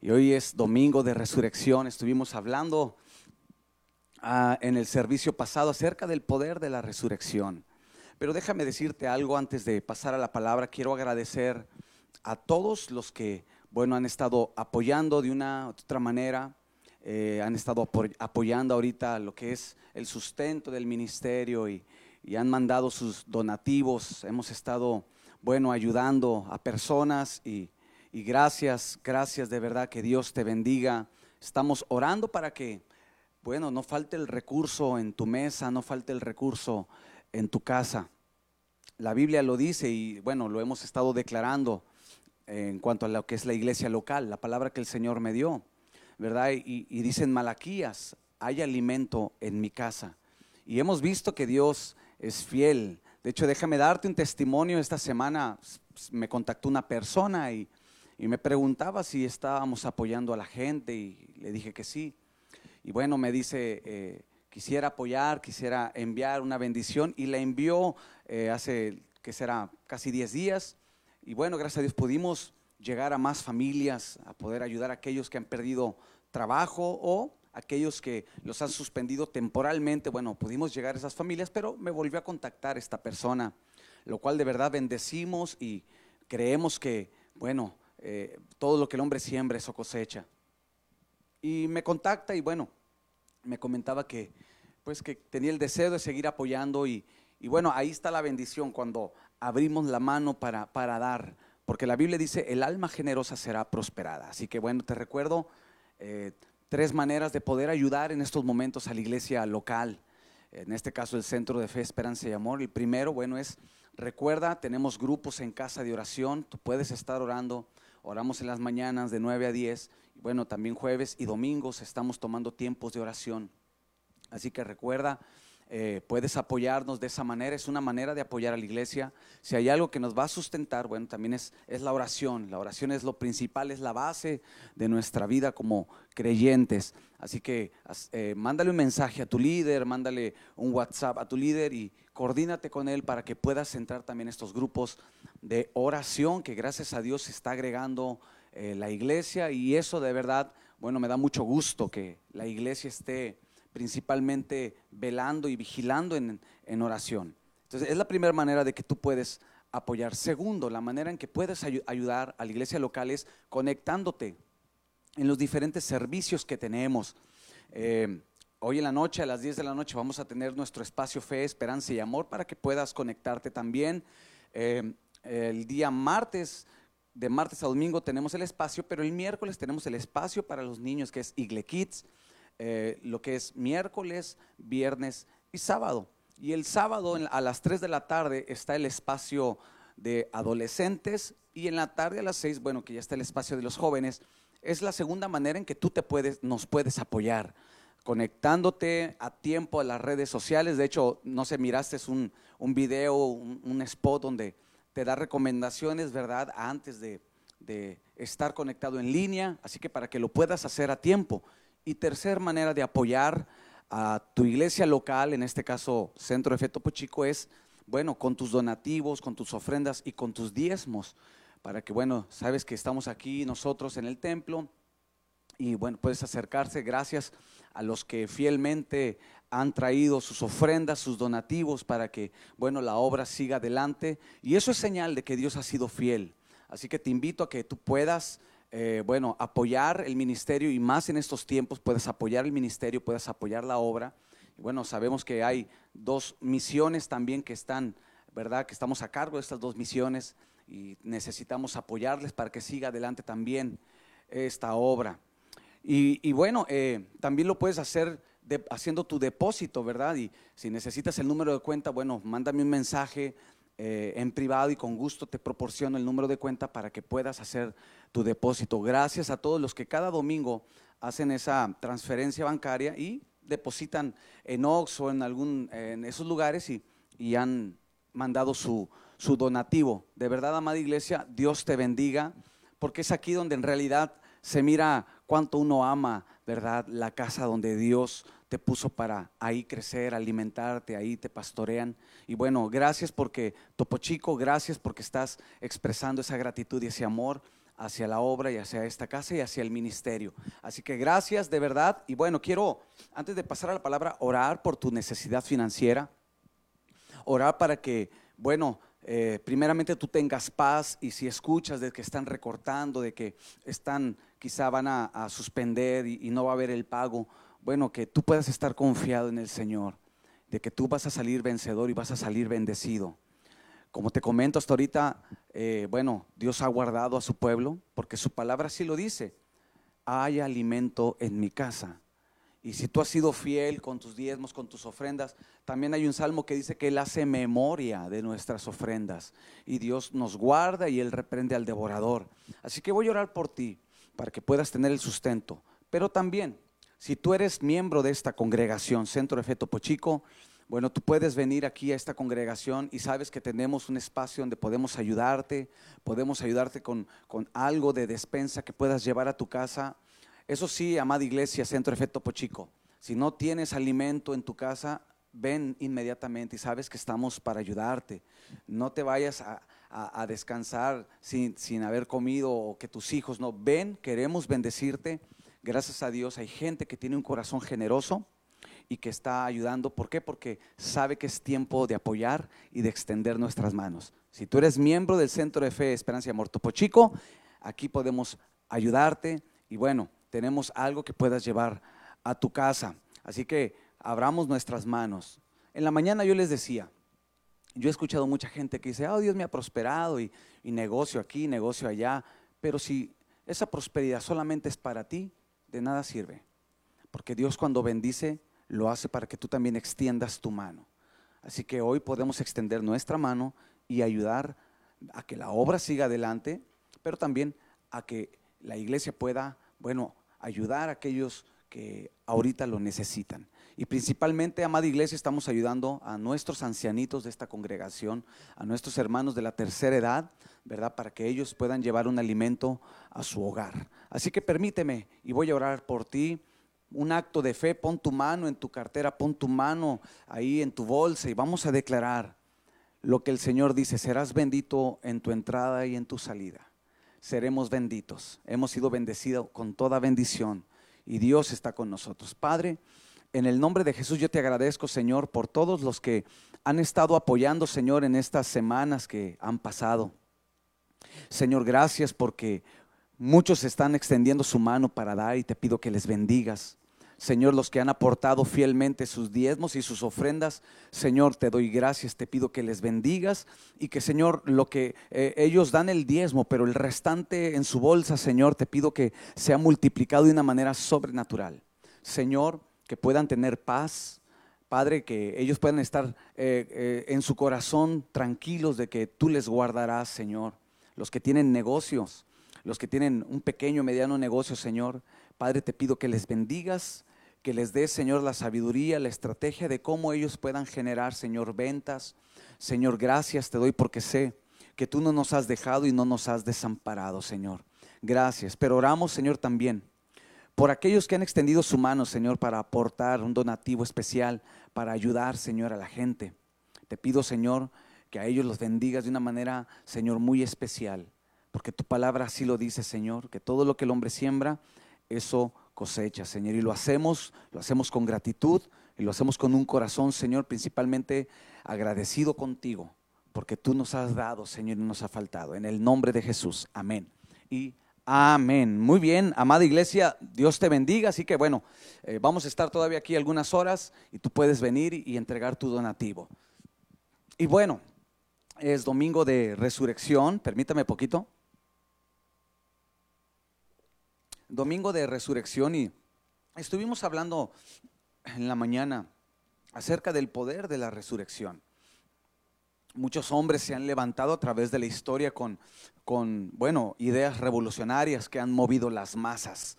Y hoy es domingo de resurrección. Estuvimos hablando ah, en el servicio pasado acerca del poder de la resurrección. Pero déjame decirte algo antes de pasar a la palabra. Quiero agradecer a todos los que, bueno, han estado apoyando de una u otra manera eh, han estado apoyando ahorita lo que es el sustento del ministerio y, han mandado sus donativos. Hemos estado, bueno, ayudando a personas y, y gracias, gracias de verdad, que Dios te bendiga. Estamos orando para que, bueno, no falte el recurso en tu mesa, no falte el recurso en tu casa. La Biblia lo dice y bueno, lo hemos estado declarando en cuanto a lo que es la iglesia local, la palabra que el Señor me dio. ¿Verdad? Y, dicen Malaquías, hay alimento en mi casa. Y hemos visto que Dios es fiel. De hecho, déjame darte un testimonio. Esta semana me contactó una persona y, me preguntaba si estábamos apoyando a la gente y le dije que sí. Y bueno, me dice, eh, quisiera apoyar, quisiera enviar una bendición y la envió eh, hace, que será, casi 10 días. Y bueno, gracias a Dios pudimos llegar a más familias, a poder ayudar a aquellos que han perdido trabajo o aquellos que los han suspendido temporalmente. Bueno, pudimos llegar a esas familias, pero me volvió a contactar esta persona, lo cual de verdad bendecimos y creemos que, bueno, eh, todo lo que el hombre siembra, eso cosecha. Y me contacta y bueno, me comentaba que, pues que tenía el deseo de seguir apoyando y, y bueno, ahí está la bendición cuando abrimos la mano para, para dar porque la Biblia dice, el alma generosa será prosperada. Así que bueno, te recuerdo eh, tres maneras de poder ayudar en estos momentos a la iglesia local. En este caso, el Centro de Fe, Esperanza y Amor. El primero, bueno, es, recuerda, tenemos grupos en casa de oración. Tú puedes estar orando. Oramos en las mañanas de 9 a 10. Bueno, también jueves y domingos estamos tomando tiempos de oración. Así que recuerda, eh, puedes apoyarnos de esa manera, es una manera de apoyar a la iglesia. Si hay algo que nos va a sustentar, bueno, también es, es la oración. La oración es lo principal, es la base de nuestra vida como creyentes. Así que eh, mándale un mensaje a tu líder, mándale un WhatsApp a tu líder y coordínate con él para que puedas entrar también estos grupos de oración que gracias a Dios se está agregando eh, la iglesia y eso de verdad, bueno, me da mucho gusto que la iglesia esté principalmente velando y vigilando en, oración. Entonces, es la primera manera de que tú puedes apoyar. Segundo, la manera en que puedes ayudar a la iglesia local es conectándote en los diferentes servicios que tenemos. Eh, hoy en la noche, a las 10 de la noche, vamos a tener nuestro espacio Fe, Esperanza y Amor para que puedas conectarte también. Eh, el día martes, de martes a domingo tenemos el espacio, pero el miércoles tenemos el espacio para los niños que es Igle Kids, eh, lo que es miércoles, viernes y sábado. Y el sábado a las 3 de la tarde está el espacio de adolescentes y en la tarde a las 6, bueno, que ya está el espacio de los jóvenes. Es la segunda manera en que tú te puedes, nos puedes apoyar, conectándote a tiempo a las redes sociales. De hecho, no sé, miraste un, un video, un, spot donde te da recomendaciones, ¿verdad? Antes de estar conectado en línea, así que para que lo puedas hacer a tiempo. Y tercer manera de apoyar a tu iglesia local, en este caso Centro de Fe es, bueno, con tus donativos, con tus ofrendas y con tus diezmos, para que, bueno, sabes que estamos aquí nosotros en el templo y, bueno, puedes acercarse gracias a los que fielmente han traído sus ofrendas, sus donativos, para que, bueno, la obra siga adelante. Y eso es señal de que Dios ha sido fiel. Así que te invito a que tú puedas eh, bueno, apoyar el ministerio y más en estos tiempos puedes apoyar el ministerio, puedes apoyar la obra. Bueno, sabemos que hay dos misiones también que están, ¿verdad? Que estamos a cargo de estas dos misiones y necesitamos apoyarles para que siga adelante también esta obra. Y, bueno, eh, también lo puedes hacer haciendo tu depósito, ¿verdad? Y si necesitas el número de cuenta, bueno, mándame un mensaje eh, en privado y con gusto te proporciono el número de cuenta para que puedas hacer tu depósito. Gracias a todos los que cada domingo hacen esa transferencia bancaria y depositan en Ox o en algún en esos lugares y, han mandado su, su donativo. De verdad, amada iglesia, Dios te bendiga, porque es aquí donde en realidad se mira cuánto uno ama, ¿verdad? La casa donde Dios te puso para ahí crecer, alimentarte, ahí te pastorean. Y bueno, gracias porque, Topo Chico, gracias porque estás expresando esa gratitud y ese amor hacia la obra y hacia esta casa y hacia el ministerio. Así que gracias de verdad. Y bueno, quiero, antes de pasar a la palabra, orar por tu necesidad financiera orar para que, bueno, eh, primeramente tú tengas paz y si escuchas de que están recortando, de que están, quizá van a, suspender y, y no va a haber el pago, bueno, que tú puedas estar confiado en el Señor, de que tú vas a salir vencedor y vas a salir bendecido. Como te comento hasta ahorita, eh, bueno, Dios ha guardado a su pueblo, porque su palabra sí lo dice, hay alimento en mi casa. Y si tú has sido fiel con tus diezmos, con tus ofrendas, también hay un salmo que dice que Él hace memoria de nuestras ofrendas. Y Dios nos guarda y Él reprende al devorador. Así que voy a orar por ti para que puedas tener el sustento. Pero también, si tú eres miembro de esta congregación, Centro de Fe Topo Chico, bueno, tú puedes venir aquí a esta congregación y sabes que tenemos un espacio donde podemos ayudarte, podemos ayudarte con, con algo de despensa que puedas llevar a tu casa. Eso sí, amada iglesia, Centro Efecto Pochico, si no tienes alimento en tu casa, ven inmediatamente y sabes que estamos para ayudarte. No te vayas a, a- a descansar sin, sin haber comido o que tus hijos no. Ven, queremos bendecirte. Gracias a Dios hay gente que tiene un corazón generoso y que está ayudando. ¿Por qué? Porque sabe que es tiempo de apoyar y de extender nuestras manos. Si tú eres miembro del Centro de Fe, Esperanza y Amor Topo Chico, aquí podemos ayudarte y bueno, tenemos algo que puedas llevar a tu casa. Así que abramos nuestras manos. En la mañana yo les decía, yo he escuchado mucha gente que dice, oh Dios me ha prosperado y, y negocio aquí, negocio allá, pero si esa prosperidad solamente es para ti, de nada sirve. Porque Dios cuando bendice, lo hace para que tú también extiendas tu mano. Así que hoy podemos extender nuestra mano y ayudar a que la obra siga adelante, pero también a que la iglesia pueda, bueno, ayudar a aquellos que ahorita lo necesitan. Y principalmente, amada iglesia, estamos ayudando a nuestros ancianitos de esta congregación, a nuestros hermanos de la tercera edad, ¿verdad? Para que ellos puedan llevar un alimento a su hogar. Así que permíteme y voy a orar por ti un acto de fe, pon tu mano en tu cartera, pon tu mano ahí en tu bolsa y vamos a declarar lo que el Señor dice, serás bendito en tu entrada y en tu salida. Seremos benditos. Hemos sido bendecidos con toda bendición y Dios está con nosotros. Padre, en el nombre de Jesús yo te agradezco, Señor, por todos los que han estado apoyando, Señor, en estas semanas que han pasado. Señor, gracias porque muchos están extendiendo su mano para dar y te pido que les bendigas. Señor, los que han aportado fielmente sus diezmos y sus ofrendas, Señor, te doy gracias, te pido que les bendigas y que, Señor, lo que eh, ellos dan el diezmo, pero el restante en su bolsa, Señor, te pido que sea multiplicado de una manera sobrenatural. Señor, que puedan tener paz, Padre, que ellos puedan estar eh, eh, en su corazón tranquilos de que tú les guardarás, Señor. Los que tienen negocios, los que tienen un pequeño, mediano negocio, Señor. Padre, te pido que les bendigas, que les des, Señor, la sabiduría, la estrategia de cómo ellos puedan generar, Señor, ventas. Señor, gracias te doy porque sé que tú no nos has dejado y no nos has desamparado, Señor. Gracias. Pero oramos, Señor, también por aquellos que han extendido su mano, Señor, para aportar un donativo especial, para ayudar, Señor, a la gente. Te pido, Señor, que a ellos los bendigas de una manera, Señor, muy especial, porque tu palabra así lo dice, Señor, que todo lo que el hombre siembra, eso cosecha, Señor. Y lo hacemos, lo hacemos con gratitud y lo hacemos con un corazón, Señor, principalmente agradecido contigo, porque tú nos has dado, Señor, y nos ha faltado. En el nombre de Jesús, amén. Y Amén. Muy bien, amada iglesia, Dios te bendiga. Así que bueno, eh, vamos a estar todavía aquí algunas horas y tú puedes venir y entregar tu donativo. Y bueno, es domingo de resurrección, permítame poquito. Domingo de resurrección y estuvimos hablando en la mañana acerca del poder de la resurrección. Muchos hombres se han levantado a través de la historia con, con bueno, ideas revolucionarias que han movido las masas,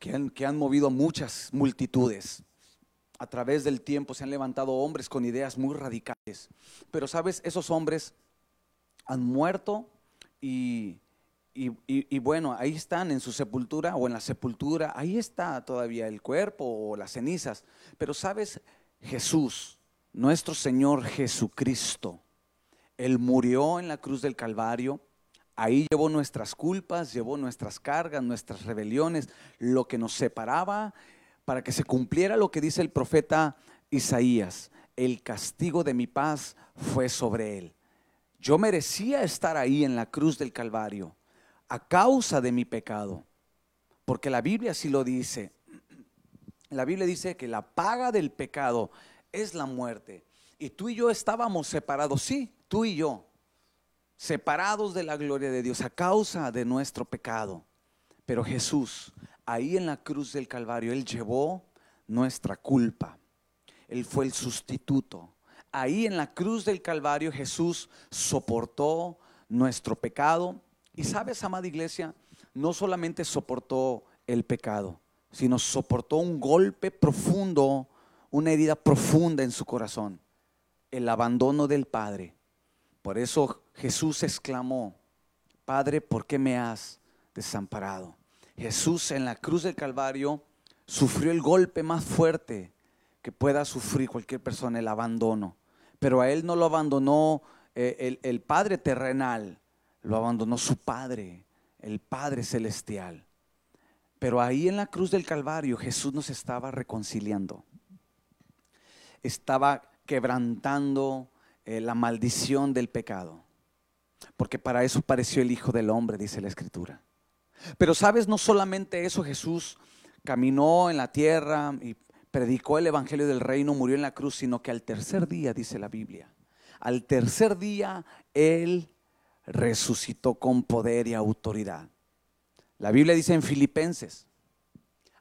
que han, que han movido muchas multitudes. A través del tiempo se han levantado hombres con ideas muy radicales. Pero sabes, esos hombres han muerto y, y, y, bueno, ahí están en su sepultura o en la sepultura, ahí está todavía el cuerpo o las cenizas. Pero sabes, Jesús, nuestro Señor Jesucristo, él murió en la cruz del Calvario. Ahí llevó nuestras culpas, llevó nuestras cargas, nuestras rebeliones, lo que nos separaba, para que se cumpliera lo que dice el profeta Isaías. El castigo de mi paz fue sobre él. Yo merecía estar ahí en la cruz del Calvario a causa de mi pecado. Porque la Biblia sí lo dice. La Biblia dice que la paga del pecado es la muerte. Y tú y yo estábamos separados, sí, tú y yo, separados de la gloria de Dios a causa de nuestro pecado. Pero Jesús, ahí en la cruz del Calvario, Él llevó nuestra culpa. Él fue el sustituto. Ahí en la cruz del Calvario Jesús soportó nuestro pecado. Y sabes, amada iglesia, no solamente soportó el pecado, sino soportó un golpe profundo, una herida profunda en su corazón, el abandono del Padre por eso Jesús exclamó, Padre, ¿por qué me has desamparado? Jesús en la cruz del Calvario sufrió el golpe más fuerte que pueda sufrir cualquier persona, el abandono. Pero a él no lo abandonó eh, el, el Padre terrenal, lo abandonó su Padre, el Padre celestial. Pero ahí en la cruz del Calvario Jesús nos estaba reconciliando. Estaba quebrantando eh, la maldición del pecado. Porque para eso pareció el Hijo del Hombre, dice la Escritura. Pero sabes, no solamente eso, Jesús caminó en la tierra y predicó el Evangelio del Reino, murió en la cruz, sino que al tercer día, dice la Biblia, al tercer día Él resucitó con poder y autoridad. La Biblia dice en Filipenses,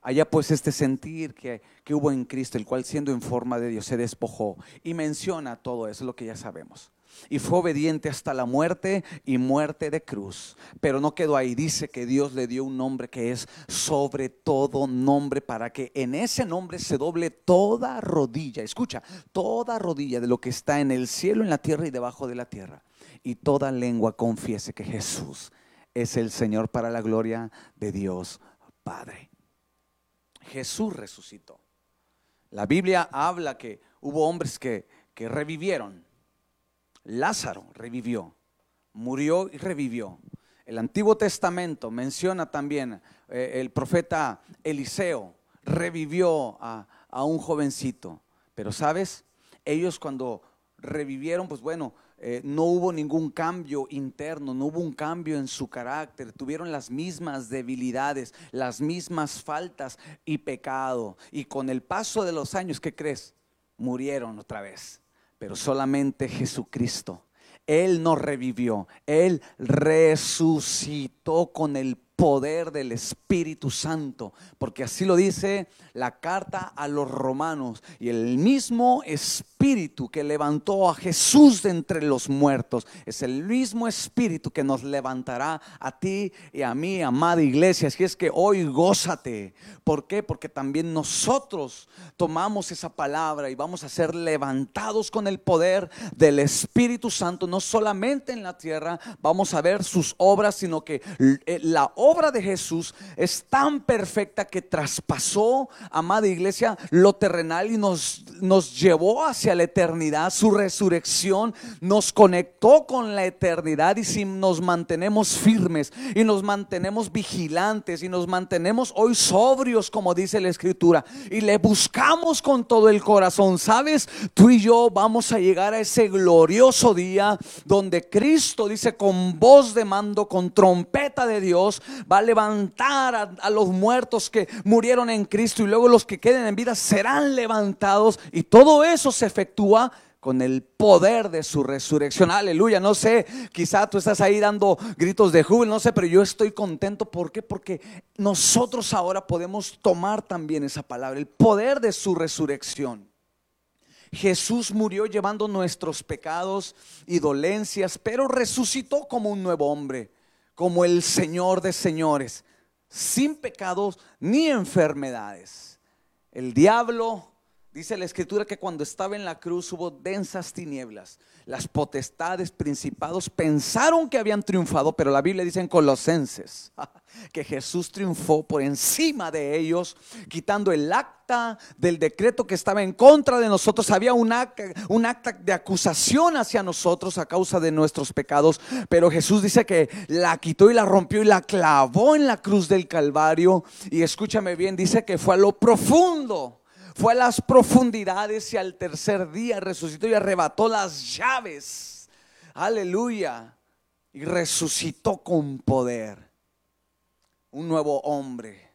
Allá pues este sentir que, hubo en Cristo, el cual siendo en forma de Dios se despojó y menciona todo eso, lo que ya sabemos. Y fue obediente hasta la muerte y muerte de cruz. Pero no quedó ahí, dice que Dios le dio un nombre que es sobre todo nombre para que en ese nombre se doble toda rodilla. Escucha, toda rodilla de lo que está en el cielo, en la tierra y debajo de la tierra. Y toda lengua confiese que Jesús es el Señor para la gloria de Dios Padre. Jesús resucitó. La Biblia habla que hubo hombres que, que revivieron. Lázaro revivió, murió y revivió. El Antiguo Testamento menciona también eh, el profeta Eliseo revivió a, a un jovencito. Pero sabes, ellos cuando revivieron, pues bueno, eh, no hubo ningún cambio interno, no hubo un cambio en su carácter, tuvieron las mismas debilidades, las mismas faltas y pecado. Y con el paso de los años, ¿qué crees? Murieron otra vez. Pero solamente Jesucristo, Él no revivió, Él resucitó con el poder del Espíritu Santo, porque así lo dice la carta a los romanos, y el mismo Espíritu que levantó a Jesús de entre los muertos, es el mismo Espíritu que nos levantará a ti y a mí, amada iglesia. Así es que hoy gózate. ¿Por qué? Porque también nosotros tomamos esa palabra y vamos a ser levantados con el poder del Espíritu Santo, no solamente en la tierra, vamos a ver sus obras, sino que eh, la obra de Jesús es tan perfecta que traspasó, amada iglesia, lo terrenal y nos, nos llevó hacia la eternidad. Su resurrección nos conectó con la eternidad y si nos mantenemos firmes y nos mantenemos vigilantes y nos mantenemos hoy sobrios, como dice la escritura, y le buscamos con todo el corazón, ¿sabes? Tú y yo vamos a llegar a ese glorioso día donde Cristo dice con voz de mando, con trompeta de Dios, va a levantar a, a los muertos que murieron en Cristo y luego los que queden en vida serán levantados y todo eso se efectúa con el poder de su resurrección. Aleluya. No sé, quizá tú estás ahí dando gritos de júbilo, no sé, pero yo estoy contento. Porque nosotros ahora podemos tomar también esa palabra, el poder de su resurrección. Jesús murió llevando nuestros pecados y dolencias, pero resucitó como un nuevo hombre, como el Señor de señores, sin pecados ni enfermedades. El diablo, dice la escritura que cuando estaba en la cruz hubo densas tinieblas. Las potestades, principados pensaron que habían triunfado, pero la Biblia dice en Colosenses (laughs) que Jesús triunfó por encima de ellos, quitando el acta del decreto que estaba en contra de nosotros. Había un acta, un acta de acusación hacia nosotros a causa de nuestros pecados, pero Jesús dice que la quitó y la rompió y la clavó en la cruz del Calvario. Y escúchame bien, dice que fue a lo profundo fue a las profundidades y al tercer día resucitó y arrebató las llaves. Aleluya. Y resucitó con poder. Un nuevo hombre.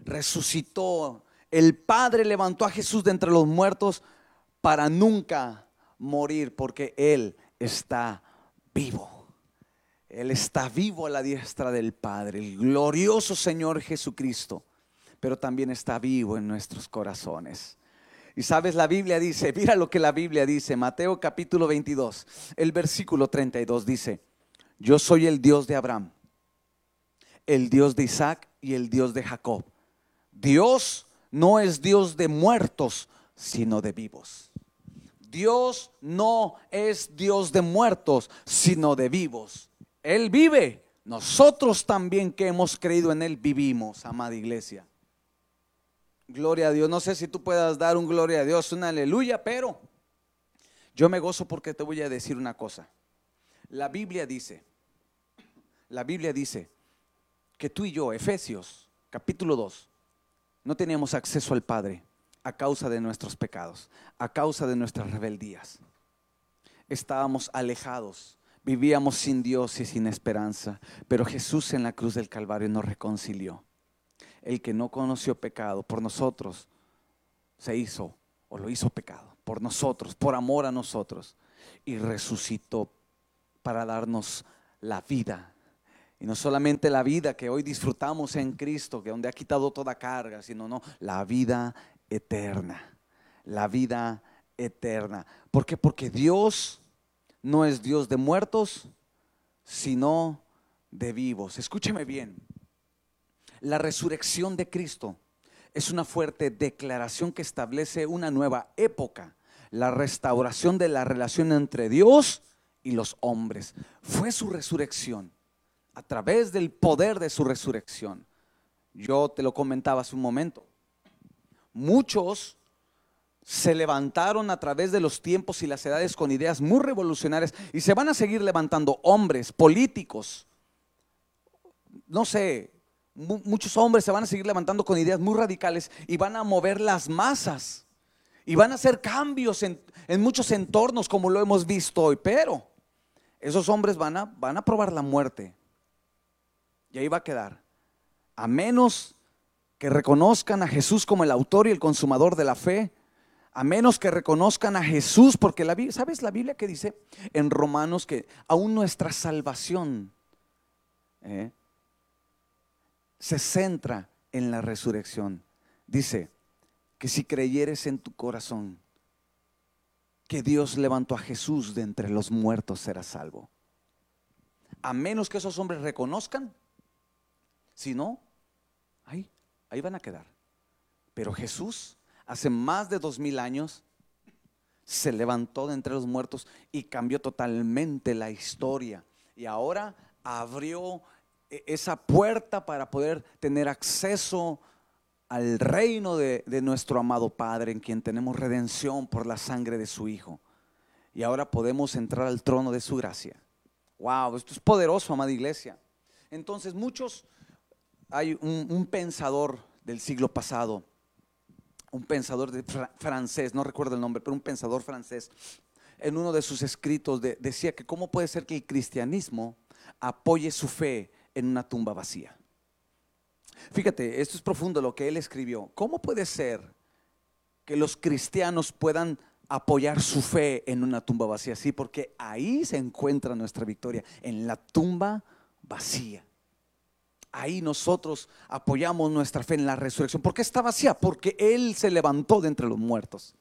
Resucitó. El Padre levantó a Jesús de entre los muertos para nunca morir porque Él está vivo. Él está vivo a la diestra del Padre, el glorioso Señor Jesucristo pero también está vivo en nuestros corazones. Y sabes, la Biblia dice, mira lo que la Biblia dice, Mateo capítulo 22, el versículo 32 dice, yo soy el Dios de Abraham, el Dios de Isaac y el Dios de Jacob. Dios no es Dios de muertos, sino de vivos. Dios no es Dios de muertos, sino de vivos. Él vive. Nosotros también que hemos creído en Él vivimos, amada iglesia. Gloria a Dios. No sé si tú puedas dar un gloria a Dios, un aleluya, pero yo me gozo porque te voy a decir una cosa. La Biblia dice, la Biblia dice que tú y yo, Efesios capítulo 2, no teníamos acceso al Padre a causa de nuestros pecados, a causa de nuestras rebeldías. Estábamos alejados, vivíamos sin Dios y sin esperanza, pero Jesús en la cruz del Calvario nos reconcilió el que no conoció pecado por nosotros se hizo o lo hizo pecado por nosotros, por amor a nosotros y resucitó para darnos la vida. Y no solamente la vida que hoy disfrutamos en Cristo, que donde ha quitado toda carga, sino no, la vida eterna. La vida eterna. ¿Por qué? Porque Dios no es Dios de muertos, sino de vivos. Escúcheme bien. La resurrección de Cristo es una fuerte declaración que establece una nueva época, la restauración de la relación entre Dios y los hombres. Fue su resurrección, a través del poder de su resurrección. Yo te lo comentaba hace un momento. Muchos se levantaron a través de los tiempos y las edades con ideas muy revolucionarias y se van a seguir levantando hombres, políticos, no sé, muchos hombres se van a seguir levantando con ideas muy radicales y van a mover las masas. Y van a hacer cambios en, muchos entornos como lo hemos visto hoy. Pero esos hombres van a, van a probar la muerte. Y ahí va a quedar. A menos que reconozcan a Jesús como el autor y el consumador de la fe, a menos que reconozcan a Jesús, porque la ¿sabes la Biblia que dice en Romanos que aún nuestra salvación eh, se centra en la resurrección? Dice que si creyeres en tu corazón que Dios levantó a Jesús de entre los muertos, serás salvo. A menos que esos hombres reconozcan, si no, ahí, ahí van a quedar. Pero Jesús hace más de dos mil años, se levantó de entre los muertos y cambió totalmente la historia. Y ahora abrió esa puerta para poder tener acceso al reino de, de, nuestro amado Padre, en quien tenemos redención por la sangre de su Hijo. Y ahora podemos entrar al trono de su gracia. Wow, esto es poderoso, amada iglesia. Entonces, muchos, hay un, pensador del siglo pasado un pensador de, francés, no recuerdo el nombre, pero un pensador francés, en uno de sus escritos de, decía que cómo puede ser que el cristianismo apoye su fe en una tumba vacía. Fíjate, esto es profundo lo que él escribió. ¿Cómo puede ser que los cristianos puedan apoyar su fe en una tumba vacía? Sí, porque ahí se encuentra nuestra victoria, en la tumba vacía. Ahí nosotros apoyamos nuestra fe en la resurrección. ¿Por qué está vacía? Porque Él se levantó de entre los muertos.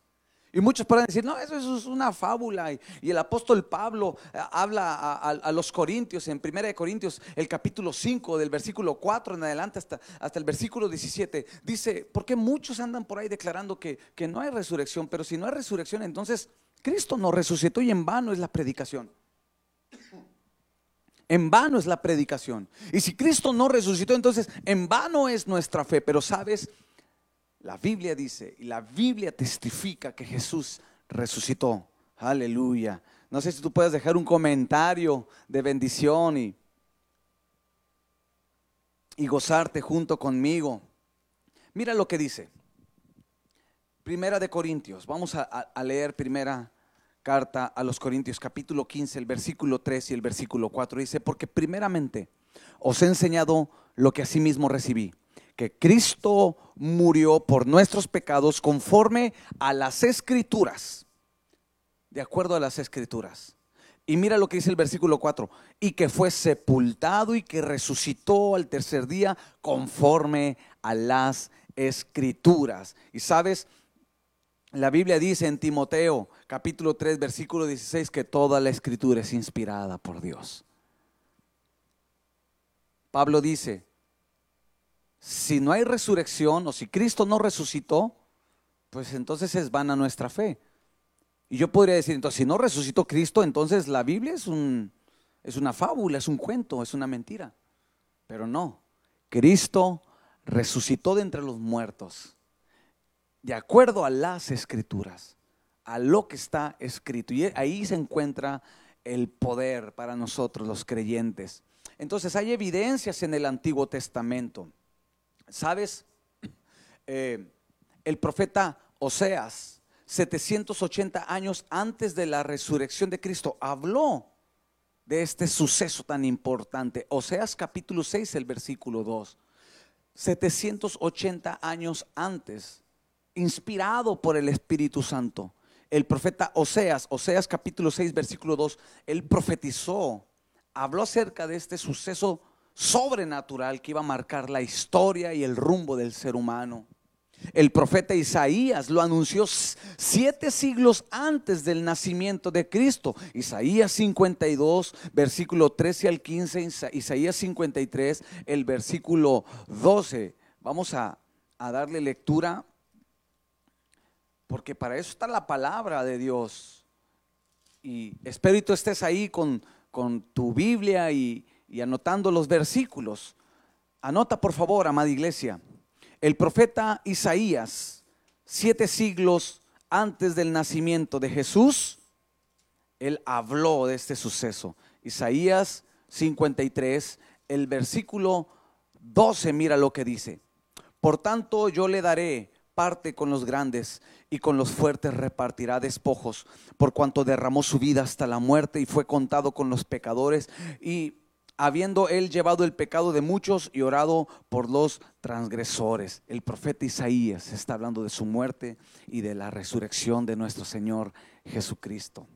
Y muchos pueden decir, no, eso, es una fábula. Y, el apóstol Pablo eh, habla a, los corintios, en 1 Corintios, el capítulo 5, del versículo 4 en adelante hasta, hasta el versículo 17. Dice, porque muchos andan por ahí declarando que, que no hay resurrección, pero si no hay resurrección, entonces Cristo no resucitó y en vano es la predicación. En vano es la predicación. Y si Cristo no resucitó, entonces en vano es nuestra fe. Pero sabes, la Biblia dice y la Biblia testifica que Jesús resucitó. Aleluya. No sé si tú puedes dejar un comentario de bendición y, y gozarte junto conmigo. Mira lo que dice. Primera de Corintios. Vamos a, a leer primera carta a los Corintios capítulo 15, el versículo 3 y el versículo 4 dice, porque primeramente os he enseñado lo que asimismo recibí, que Cristo murió por nuestros pecados conforme a las escrituras, de acuerdo a las escrituras. Y mira lo que dice el versículo 4, y que fue sepultado y que resucitó al tercer día conforme a las escrituras. Y sabes, la Biblia dice en Timoteo capítulo 3 versículo 16 que toda la escritura es inspirada por Dios. Pablo dice, si no hay resurrección o si Cristo no resucitó, pues entonces es vana nuestra fe. Y yo podría decir, entonces, si no resucitó Cristo, entonces la Biblia es, un, es una fábula, es un cuento, es una mentira. Pero no, Cristo resucitó de entre los muertos de acuerdo a las escrituras, a lo que está escrito. Y ahí se encuentra el poder para nosotros los creyentes. Entonces hay evidencias en el Antiguo Testamento. ¿Sabes? (clears throat) Eh, el profeta Oseas, 780 años antes de la resurrección de Cristo, habló de este suceso tan importante. Oseas capítulo 6, el versículo 2. 780 años antes inspirado por el Espíritu Santo. El profeta Oseas, Oseas capítulo 6, versículo 2, él profetizó, habló acerca de este suceso sobrenatural que iba a marcar la historia y el rumbo del ser humano. El profeta Isaías lo anunció siete siglos antes del nacimiento de Cristo. Isaías 52, versículo 13 al 15, Isaías 53, el versículo 12. Vamos a, a darle lectura porque para eso está la palabra de Dios. Y espero que tú estés ahí con, con tu Biblia y, y anotando los versículos. Anota por favor, amada iglesia. El profeta Isaías, siete siglos antes del nacimiento de Jesús, él habló de este suceso. Isaías 53, el versículo 12, mira lo que dice. Por tanto, yo le daré parte con los grandes y con los fuertes repartirá despojos, por cuanto derramó su vida hasta la muerte y fue contado con los pecadores y habiendo él llevado el pecado de muchos y orado por los transgresores. El profeta Isaías está hablando de su muerte y de la resurrección de nuestro Señor Jesucristo.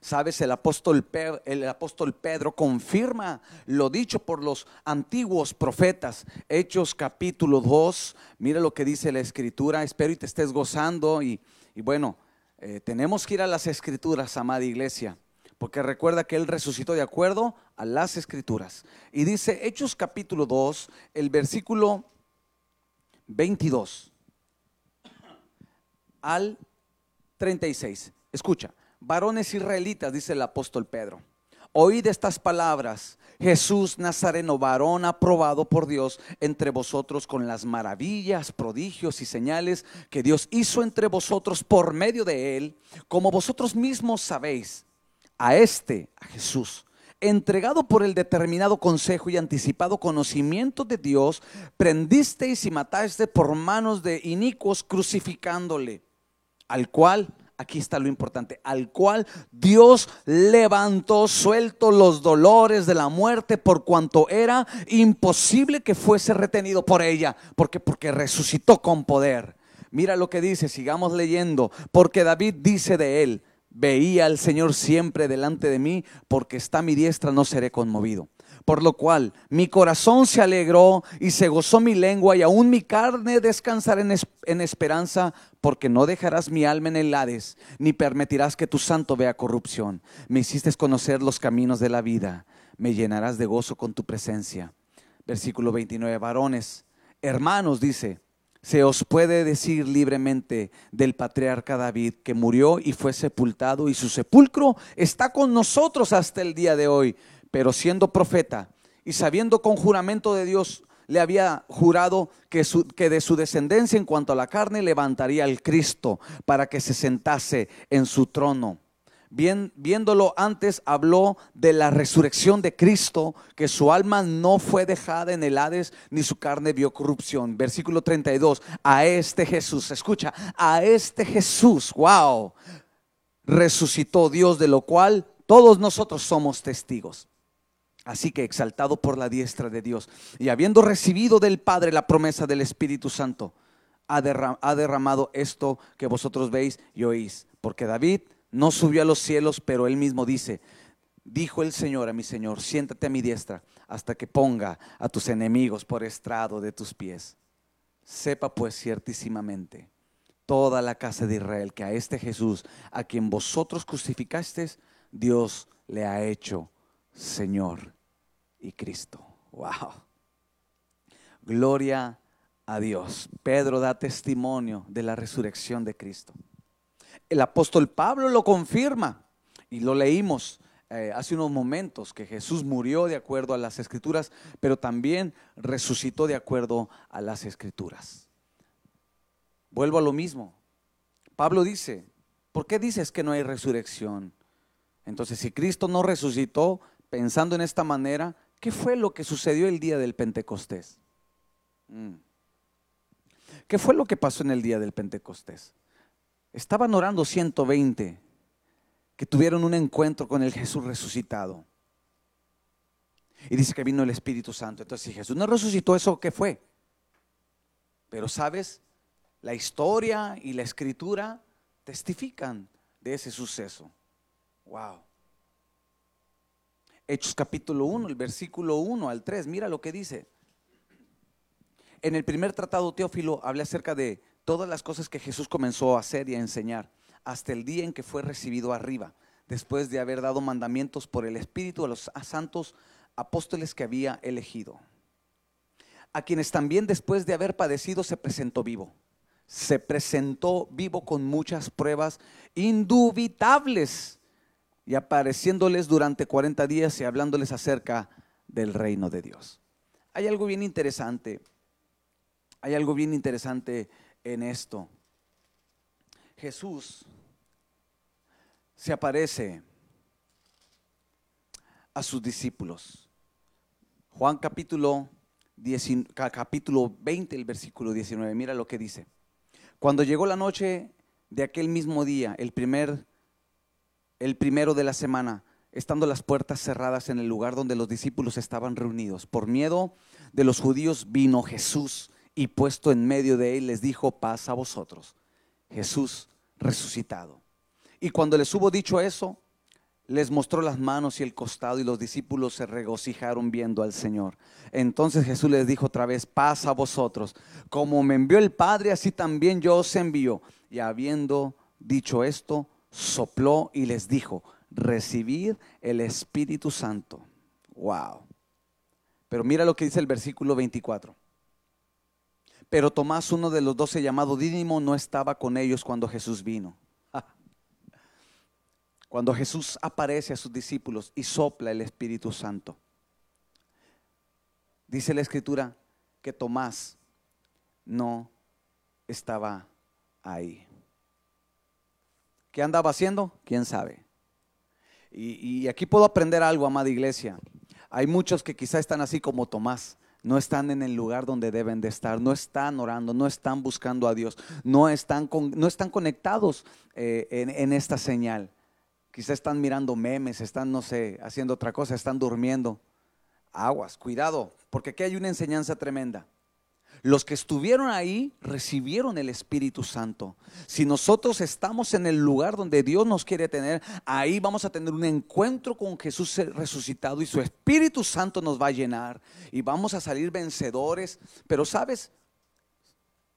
Sabes, el apóstol, Pe- el apóstol Pedro confirma lo dicho por los antiguos profetas. Hechos capítulo 2, mira lo que dice la escritura. Espero y te estés gozando. Y, y bueno, eh, tenemos que ir a las escrituras, amada iglesia. Porque recuerda que Él resucitó de acuerdo a las escrituras. Y dice Hechos capítulo 2, el versículo 22 al 36. Escucha, varones israelitas, dice el apóstol Pedro. Oíd estas palabras, Jesús Nazareno, varón aprobado por Dios entre vosotros con las maravillas, prodigios y señales que Dios hizo entre vosotros por medio de él, como vosotros mismos sabéis a este, a Jesús, entregado por el determinado consejo y anticipado conocimiento de Dios, prendisteis y mataste por manos de inicuos crucificándole, al cual, aquí está lo importante, al cual Dios levantó suelto los dolores de la muerte por cuanto era imposible que fuese retenido por ella, porque porque resucitó con poder. Mira lo que dice, sigamos leyendo, porque David dice de él, Veía al Señor siempre delante de mí, porque está mi diestra, no seré conmovido. Por lo cual mi corazón se alegró y se gozó mi lengua, y aún mi carne descansará en, en esperanza, porque no dejarás mi alma en el Hades, ni permitirás que tu santo vea corrupción. Me hiciste conocer los caminos de la vida, me llenarás de gozo con tu presencia. Versículo 29, varones, hermanos, dice, se os puede decir libremente del patriarca David que murió y fue sepultado y su sepulcro está con nosotros hasta el día de hoy. Pero siendo profeta y sabiendo con juramento de Dios, le había jurado que, su- que de su descendencia en cuanto a la carne levantaría al Cristo para que se sentase en su trono. Viéndolo antes, habló de la resurrección de Cristo, que su alma no fue dejada en el Hades, ni su carne vio corrupción. Versículo 32, a este Jesús, escucha, a este Jesús, wow, resucitó Dios, de lo cual todos nosotros somos testigos. Así que exaltado por la diestra de Dios y habiendo recibido del Padre la promesa del Espíritu Santo, ha derramado esto que vosotros veis y oís. Porque David no subió a los cielos, pero él mismo dice, dijo el Señor a mi Señor, siéntate a mi diestra hasta que ponga a tus enemigos por estrado de tus pies. Sepa pues ciertísimamente toda la casa de Israel que a este Jesús, a quien vosotros crucificasteis, Dios le ha hecho Señor y Cristo. Wow. Gloria a Dios. Pedro da testimonio de la resurrección de Cristo. El apóstol Pablo lo confirma y lo leímos eh, hace unos momentos que Jesús murió de acuerdo a las escrituras, pero también resucitó de acuerdo a las escrituras. Vuelvo a lo mismo. Pablo dice, ¿por qué dices que no hay resurrección? Entonces, si Cristo no resucitó pensando en esta manera, ¿qué fue lo que sucedió el día del Pentecostés? Mm. ¿Qué fue lo que pasó en el día del Pentecostés? Estaban orando 120 que tuvieron un encuentro con el Jesús resucitado. Y dice que vino el Espíritu Santo. Entonces, si Jesús no resucitó, ¿eso qué fue? Pero sabes, la historia y la escritura testifican de ese suceso. Wow. Hechos capítulo 1, el versículo 1 al 3, mira lo que dice. En el primer tratado Teófilo hablé acerca de todas las cosas que Jesús comenzó a hacer y a enseñar hasta el día en que fue recibido arriba, después de haber dado mandamientos por el Espíritu a los santos apóstoles que había elegido, a quienes también después de haber padecido se presentó vivo. Se presentó vivo con muchas pruebas indubitables y apareciéndoles durante 40 días y hablándoles acerca del reino de Dios. Hay algo bien interesante, hay algo bien interesante en esto. Jesús se aparece a sus discípulos. Juan capítulo, 19 ca- capítulo 20, el versículo 19, mira lo que dice. Cuando llegó la noche de aquel mismo día, el primer el primero de la semana, estando las puertas cerradas en el lugar donde los discípulos estaban reunidos, por miedo de los judíos vino Jesús y puesto en medio de él les dijo, paz a vosotros. Jesús resucitado. Y cuando les hubo dicho eso, les mostró las manos y el costado y los discípulos se regocijaron viendo al Señor. Entonces Jesús les dijo otra vez, paz a vosotros. Como me envió el Padre, así también yo os envío. Y habiendo dicho esto, sopló y les dijo, recibir el Espíritu Santo. Wow. Pero mira lo que dice el versículo 24. Pero Tomás, uno de los doce llamado Dídimo, no estaba con ellos cuando Jesús vino. (laughs) Cuando Jesús aparece a sus discípulos y sopla el Espíritu Santo. Dice la escritura que Tomás no estaba ahí. ¿Qué andaba haciendo? ¿Quién sabe? Y, y aquí puedo aprender algo, amada iglesia. Hay muchos que quizá están así como Tomás no están en el lugar donde deben de estar, no están orando, no están buscando a Dios, no están, con, no están conectados eh, en, en, esta señal. Quizá están mirando memes, están, no sé, haciendo otra cosa, están durmiendo. Aguas, cuidado, porque aquí hay una enseñanza tremenda. Los que estuvieron ahí recibieron el Espíritu Santo. Si nosotros estamos en el lugar donde Dios nos quiere tener, ahí vamos a tener un encuentro con Jesús resucitado y su Espíritu Santo nos va a llenar y vamos a salir vencedores. Pero sabes,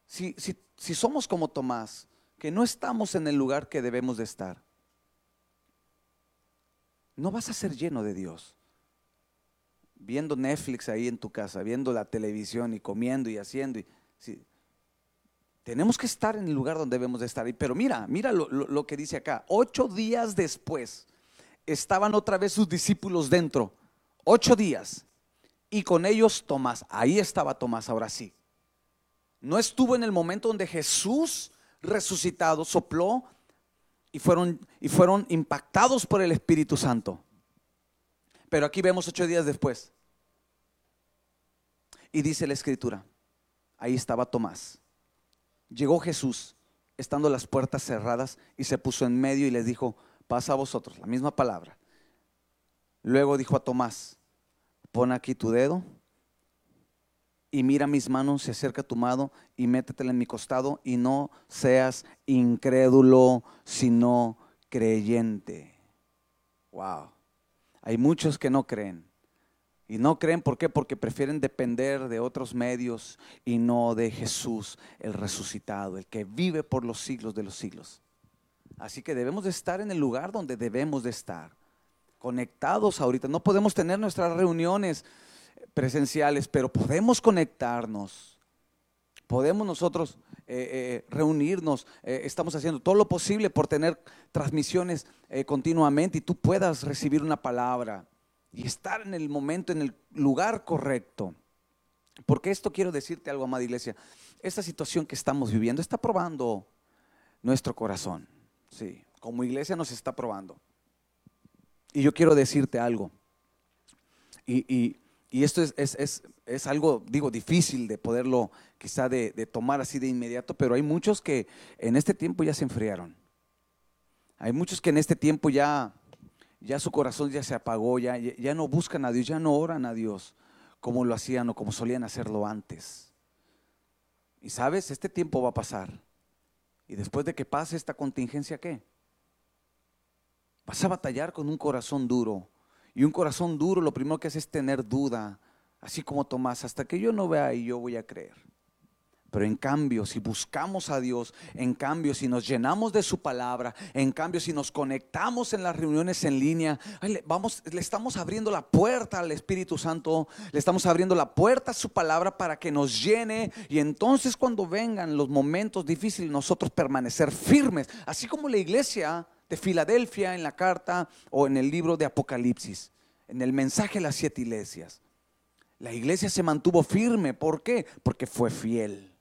si, si, somos como Tomás, que no estamos en el lugar que debemos de estar, no vas a ser lleno de Dios viendo Netflix ahí en tu casa, viendo la televisión y comiendo y haciendo. Y, sí. Tenemos que estar en el lugar donde debemos de estar. Pero mira, mira lo, lo, lo, que dice acá. Ocho días después estaban otra vez sus discípulos dentro. Ocho días. Y con ellos Tomás. Ahí estaba Tomás, ahora sí. No estuvo en el momento donde Jesús resucitado sopló y fueron, y fueron impactados por el Espíritu Santo. Pero aquí vemos ocho días después. Y dice la escritura, ahí estaba Tomás. Llegó Jesús, estando las puertas cerradas, y se puso en medio y les dijo, pasa a vosotros, la misma palabra. Luego dijo a Tomás, pon aquí tu dedo y mira mis manos, se acerca tu mano y métetela en mi costado y no seas incrédulo, sino creyente. Wow. Hay muchos que no creen. Y no creen, ¿por qué? Porque prefieren depender de otros medios y no de Jesús, el resucitado, el que vive por los siglos de los siglos. Así que debemos de estar en el lugar donde debemos de estar, conectados ahorita. No podemos tener nuestras reuniones presenciales, pero podemos conectarnos. Podemos nosotros eh, eh, reunirnos, eh, estamos haciendo todo lo posible por tener transmisiones continuamente y tú puedas recibir una palabra y estar en el momento, en el lugar correcto. Porque esto quiero decirte algo, amada iglesia. Esta situación que estamos viviendo está probando nuestro corazón. Sí, como iglesia nos está probando. Y yo quiero decirte algo. Y, y esto es, es, es, es, algo, digo, difícil de poderlo quizá de, de tomar así de inmediato, pero hay muchos que en este tiempo ya se enfriaron. Hay muchos que en este tiempo ya, ya su corazón ya se apagó, ya, ya no buscan a Dios, ya no oran a Dios como lo hacían o como solían hacerlo antes. Y sabes, este tiempo va a pasar. Y después de que pase esta contingencia, ¿qué? Vas a batallar con un corazón duro. Y un corazón duro lo primero que hace es tener duda, así como Tomás, hasta que yo no vea y yo voy a creer. Pero en cambio, si buscamos a Dios, en cambio, si nos llenamos de su palabra, en cambio, si nos conectamos en las reuniones en línea, vamos, le estamos abriendo la puerta al Espíritu Santo, le estamos abriendo la puerta a su palabra para que nos llene y entonces cuando vengan los momentos difíciles, nosotros permanecer firmes, así como la iglesia de Filadelfia en la carta o en el libro de Apocalipsis, en el mensaje de las siete iglesias. La iglesia se mantuvo firme, ¿por qué? Porque fue fiel.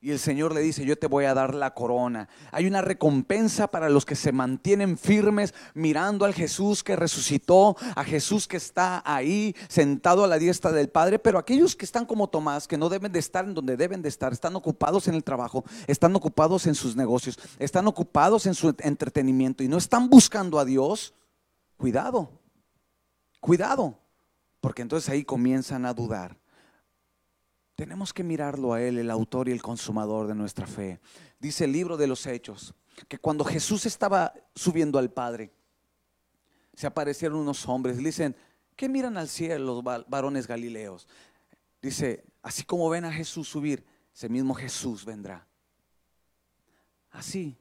Y el Señor le dice, yo te voy a dar la corona. Hay una recompensa para los que se mantienen firmes mirando al Jesús que resucitó, a Jesús que está ahí sentado a la diestra del Padre, pero aquellos que están como Tomás, que no deben de estar en donde deben de estar, están ocupados en el trabajo, están ocupados en sus negocios, están ocupados en su entretenimiento y no están buscando a Dios, cuidado, cuidado, porque entonces ahí comienzan a dudar. Tenemos que mirarlo a Él, el autor y el consumador de nuestra fe. Dice el libro de los Hechos, que cuando Jesús estaba subiendo al Padre, se aparecieron unos hombres, dicen, ¿qué miran al cielo los varones galileos? Dice, así como ven a Jesús subir, ese mismo Jesús vendrá. Así,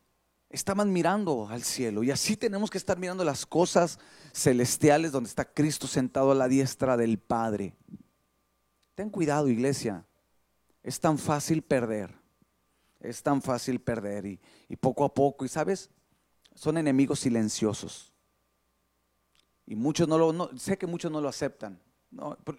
estaban mirando al cielo y así tenemos que estar mirando las cosas celestiales donde está Cristo sentado a la diestra del Padre. Ten cuidado, iglesia. Es tan fácil perder. Es tan fácil perder. Y, poco a poco, y sabes, son enemigos silenciosos. Y muchos no lo, sé que muchos no lo aceptan.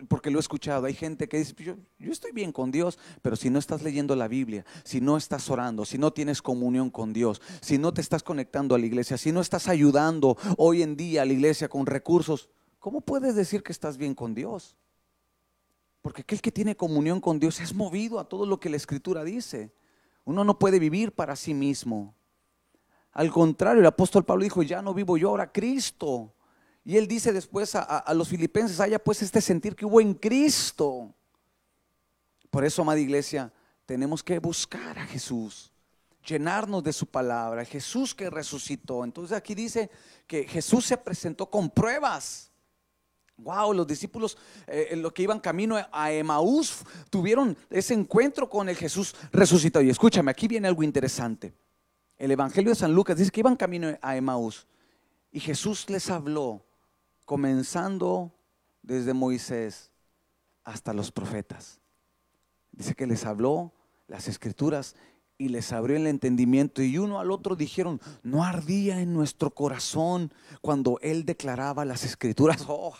porque lo he escuchado. Hay gente que dice, yo, yo, estoy bien con Dios, pero si no estás leyendo la Biblia, si no estás orando, si no tienes comunión con Dios, si no te estás conectando a la iglesia, si no estás ayudando hoy en día a la iglesia con recursos, ¿cómo puedes decir que estás bien con Dios? Porque aquel que tiene comunión con Dios es movido a todo lo que la Escritura dice. Uno no puede vivir para sí mismo. Al contrario, el apóstol Pablo dijo, ya no vivo yo, ahora Cristo. Y él dice después a, los filipenses, haya pues este sentir que hubo en Cristo. Por eso, amada iglesia, tenemos que buscar a Jesús, llenarnos de su palabra, Jesús que resucitó. Entonces aquí dice que Jesús se presentó con pruebas. Wow, los discípulos, eh, los que iban camino a Emaús, tuvieron ese encuentro con el Jesús resucitado. Y escúchame, aquí viene algo interesante. El Evangelio de San Lucas dice que iban camino a Emaús y Jesús les habló, comenzando desde Moisés hasta los profetas. Dice que les habló las escrituras y les abrió el entendimiento y uno al otro dijeron, no ardía en nuestro corazón cuando él declaraba las escrituras. (laughs) Oh,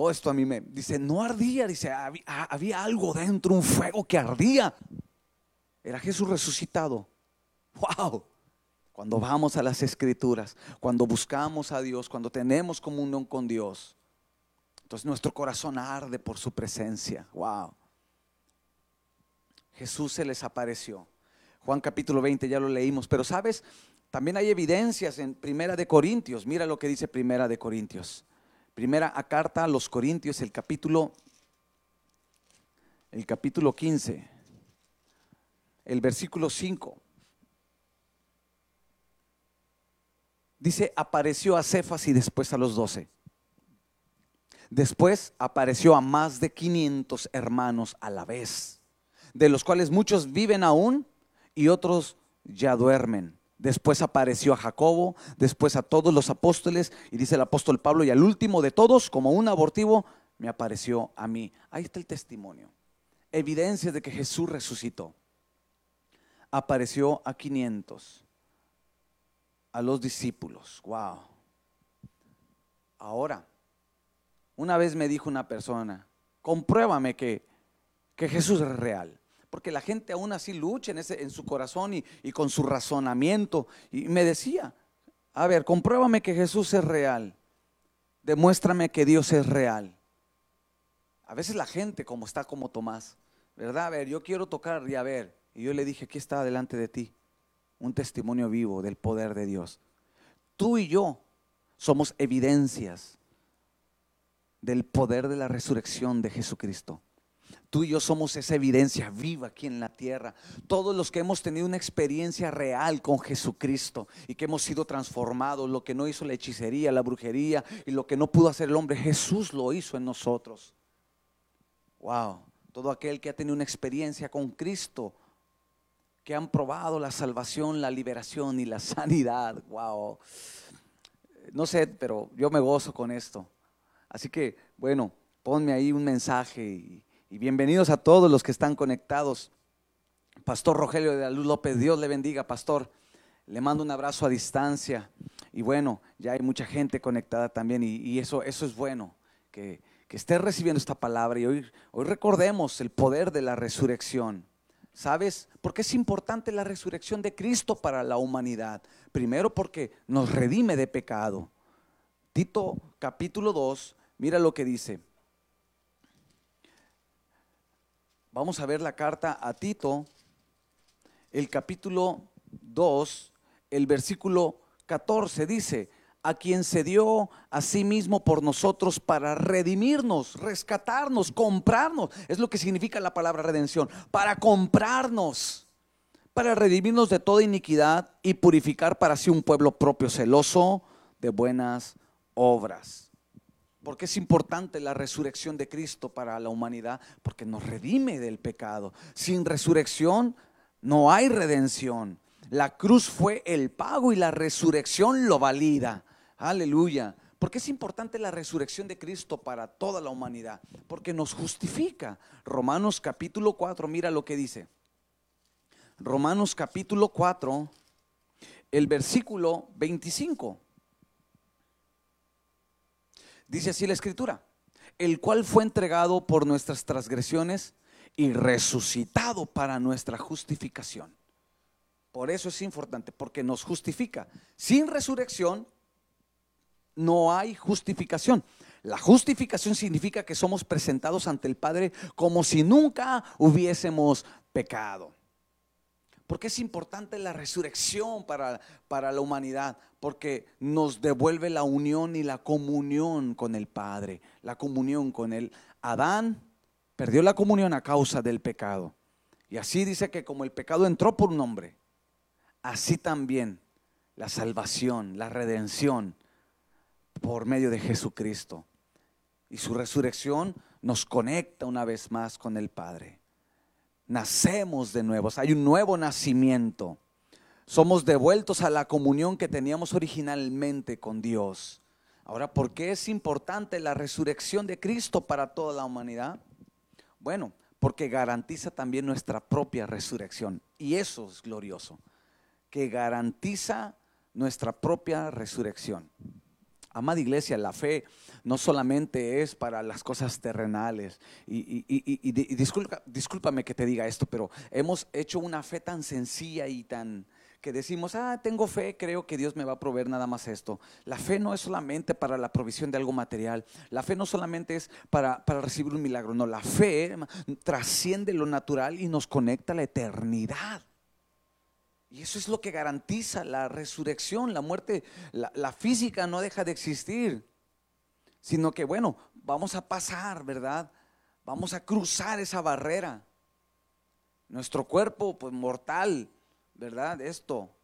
Oh, esto a mí me dice, no ardía, dice, había, algo dentro, un fuego que ardía. Era Jesús resucitado. Wow. Cuando vamos a las escrituras, cuando buscamos a Dios, cuando tenemos comunión con Dios, entonces nuestro corazón arde por su presencia. Wow. Jesús se les apareció. Juan capítulo 20 ya lo leímos, pero sabes, también hay evidencias en Primera de Corintios. Mira lo que dice Primera de Corintios. Primera a carta a los Corintios, el capítulo, el capítulo 15, el versículo 5. Dice, apareció a Cefas y después a los doce. Después apareció a más de 500 hermanos a la vez, de los cuales muchos viven aún y otros ya duermen. Después apareció a Jacobo, después a todos los apóstoles, y dice el apóstol Pablo, y al último de todos, como un abortivo, me apareció a mí. Ahí está el testimonio. Evidencia de que Jesús resucitó. Apareció a 500, a los discípulos. Wow. Ahora, una vez me dijo una persona, compruébame que, que Jesús es real porque la gente aún así lucha en, ese, en su corazón y, y con su razonamiento. Y me decía, a ver, compruébame que Jesús es real, demuéstrame que Dios es real. A veces la gente como está como Tomás, ¿verdad? A ver, yo quiero tocar y a ver. Y yo le dije, aquí está delante de ti, un testimonio vivo del poder de Dios. Tú y yo somos evidencias del poder de la resurrección de Jesucristo. Tú y yo somos esa evidencia viva aquí en la tierra. Todos los que hemos tenido una experiencia real con Jesucristo y que hemos sido transformados, lo que no hizo la hechicería, la brujería y lo que no pudo hacer el hombre, Jesús lo hizo en nosotros. Wow, todo aquel que ha tenido una experiencia con Cristo, que han probado la salvación, la liberación y la sanidad. Wow. No sé, pero yo me gozo con esto. Así que, bueno, ponme ahí un mensaje y y bienvenidos a todos los que están conectados. Pastor Rogelio de la Luz López, Dios le bendiga, pastor. Le mando un abrazo a distancia. Y bueno, ya hay mucha gente conectada también y, eso, eso es bueno, que, que esté recibiendo esta palabra y hoy, hoy recordemos el poder de la resurrección. ¿Sabes? ¿Por qué es importante la resurrección de Cristo para la humanidad? Primero porque nos redime de pecado. Tito capítulo 2, mira lo que dice. Vamos a ver la carta a Tito, el capítulo 2, el versículo 14 dice, a quien se dio a sí mismo por nosotros para redimirnos, rescatarnos, comprarnos. Es lo que significa la palabra redención, para comprarnos, para redimirnos de toda iniquidad y purificar para sí un pueblo propio celoso de buenas obras. Porque es importante la resurrección de Cristo para la humanidad? Porque nos redime del pecado. Sin resurrección no hay redención. La cruz fue el pago y la resurrección lo valida. Aleluya. Porque es importante la resurrección de Cristo para toda la humanidad? Porque nos justifica. Romanos capítulo 4, mira lo que dice. Romanos capítulo 4, el versículo 25. Dice así la escritura, el cual fue entregado por nuestras transgresiones y resucitado para nuestra justificación. Por eso es importante, porque nos justifica. Sin resurrección no hay justificación. La justificación significa que somos presentados ante el Padre como si nunca hubiésemos pecado. Porque es importante la resurrección para, para la humanidad? Porque nos devuelve la unión y la comunión con el Padre, la comunión con Él. Adán perdió la comunión a causa del pecado. Y así dice que como el pecado entró por un hombre, así también la salvación, la redención por medio de Jesucristo. Y su resurrección nos conecta una vez más con el Padre. Nacemos de nuevo, hay un nuevo nacimiento. Somos devueltos a la comunión que teníamos originalmente con Dios. Ahora, ¿por qué es importante la resurrección de Cristo para toda la humanidad? Bueno, porque garantiza también nuestra propia resurrección. Y eso es glorioso, que garantiza nuestra propia resurrección. Amada iglesia, la fe no solamente es para las cosas terrenales. Y, disculpa, discúlpame que te diga esto, pero hemos hecho una fe tan sencilla y tan que decimos, ah, tengo fe, creo que Dios me va a proveer nada más esto. La fe no es solamente para la provisión de algo material. La fe no solamente es para, para recibir un milagro. No, la fe trasciende lo natural y nos conecta a la eternidad. Y eso es lo que garantiza la resurrección, la muerte, la, física no deja de existir, sino que bueno, vamos a pasar, ¿verdad? Vamos a cruzar esa barrera. Nuestro cuerpo, pues mortal, ¿verdad? Esto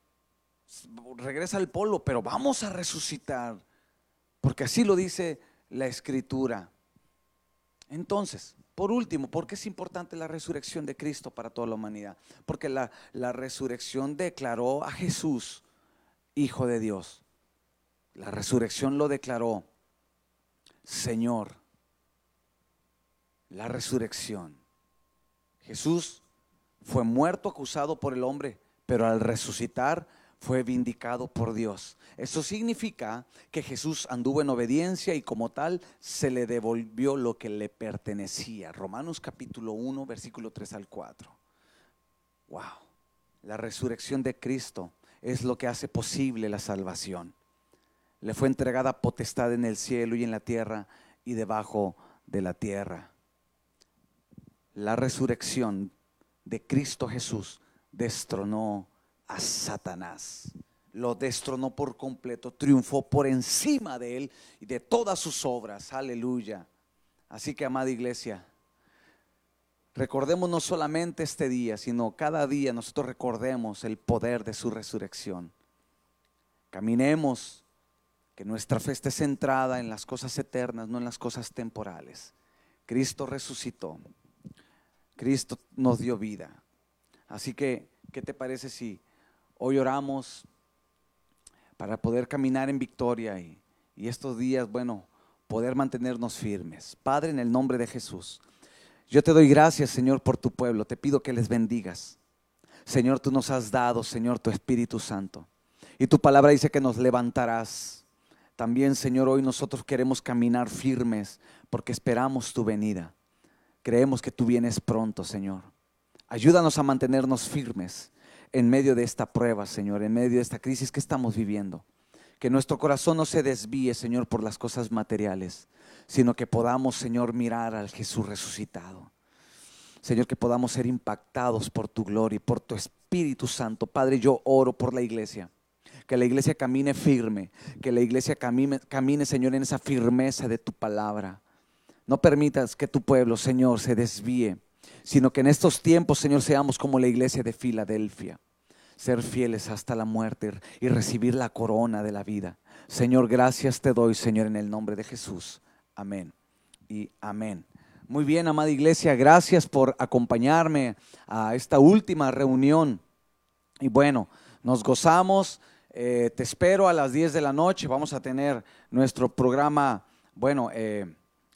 regresa al polo, pero vamos a resucitar, porque así lo dice la escritura. Entonces, por último, ¿por qué es importante la resurrección de Cristo para toda la humanidad? Porque la, la resurrección declaró a Jesús Hijo de Dios. La resurrección lo declaró Señor. La resurrección. Jesús fue muerto acusado por el hombre, pero al resucitar fue vindicado por Dios. Eso significa que Jesús anduvo en obediencia y como tal se le devolvió lo que le pertenecía. Romanos capítulo 1, versículo 3 al 4. Wow. La resurrección de Cristo es lo que hace posible la salvación. Le fue entregada potestad en el cielo y en la tierra y debajo de la tierra. La resurrección de Cristo Jesús destronó a Satanás. Lo destronó por completo, triunfó por encima de él y de todas sus obras. Aleluya. Así que, amada iglesia, recordemos no solamente este día, sino cada día nosotros recordemos el poder de su resurrección. Caminemos, que nuestra fe esté centrada en las cosas eternas, no en las cosas temporales. Cristo resucitó. Cristo nos dio vida. Así que, ¿qué te parece si Hoy oramos para poder caminar en victoria y, estos días, bueno, poder mantenernos firmes. Padre, en el nombre de Jesús, yo te doy gracias, Señor, por tu pueblo. Te pido que les bendigas. Señor, tú nos has dado, Señor, tu Espíritu Santo. Y tu palabra dice que nos levantarás. También, Señor, hoy nosotros queremos caminar firmes porque esperamos tu venida. Creemos que tú vienes pronto, Señor. Ayúdanos a mantenernos firmes en medio de esta prueba, Señor, en medio de esta crisis que estamos viviendo. Que nuestro corazón no se desvíe, Señor, por las cosas materiales, sino que podamos, Señor, mirar al Jesús resucitado. Señor, que podamos ser impactados por tu gloria y por tu Espíritu Santo. Padre, yo oro por la iglesia. Que la iglesia camine firme, que la iglesia camine, camine, Señor, en esa firmeza de tu palabra. No permitas que tu pueblo, Señor, se desvíe, sino que en estos tiempos, Señor, seamos como la iglesia de Filadelfia. Ser fieles hasta la muerte y recibir la corona de la vida. Señor, gracias te doy, Señor, en el nombre de Jesús. Amén y amén. Muy bien, amada iglesia, gracias por acompañarme a esta última reunión. Y bueno, nos gozamos. Eh, te espero a las 10 de la noche. Vamos a tener nuestro programa, bueno, eh,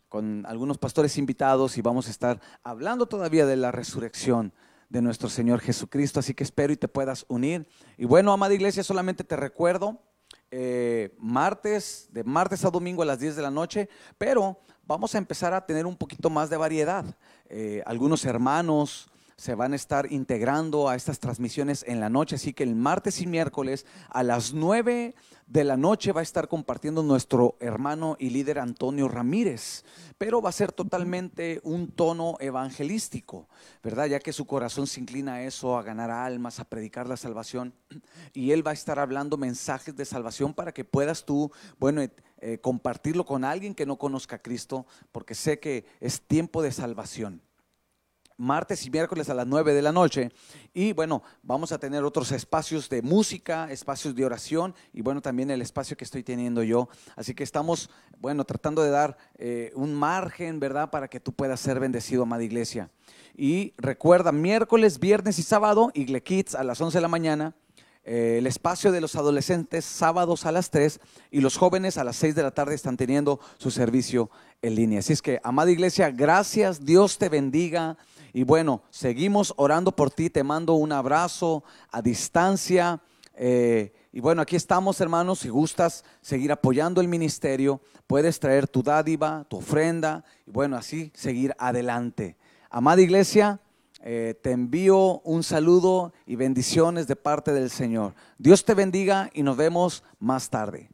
con algunos pastores invitados y vamos a estar hablando todavía de la resurrección de nuestro Señor Jesucristo. Así que espero y te puedas unir. Y bueno, amada iglesia, solamente te recuerdo, eh, martes, de martes a domingo a las 10 de la noche, pero vamos a empezar a tener un poquito más de variedad. Eh, algunos hermanos se van a estar integrando a estas transmisiones en la noche, así que el martes y miércoles a las 9 de la noche va a estar compartiendo nuestro hermano y líder Antonio Ramírez, pero va a ser totalmente un tono evangelístico, ¿verdad? Ya que su corazón se inclina a eso, a ganar almas, a predicar la salvación, y él va a estar hablando mensajes de salvación para que puedas tú, bueno, eh, compartirlo con alguien que no conozca a Cristo, porque sé que es tiempo de salvación martes y miércoles a las 9 de la noche. Y bueno, vamos a tener otros espacios de música, espacios de oración y bueno, también el espacio que estoy teniendo yo. Así que estamos, bueno, tratando de dar eh, un margen, ¿verdad? Para que tú puedas ser bendecido, amada iglesia. Y recuerda, miércoles, viernes y sábado, Igle Kids a las 11 de la mañana. Eh, el espacio de los adolescentes sábados a las 3 y los jóvenes a las 6 de la tarde están teniendo su servicio en línea. Así es que, amada iglesia, gracias, Dios te bendiga. Y bueno, seguimos orando por ti, te mando un abrazo a distancia. Eh, y bueno, aquí estamos hermanos, si gustas seguir apoyando el ministerio, puedes traer tu dádiva, tu ofrenda, y bueno, así seguir adelante. Amada iglesia, eh, te envío un saludo y bendiciones de parte del Señor. Dios te bendiga y nos vemos más tarde.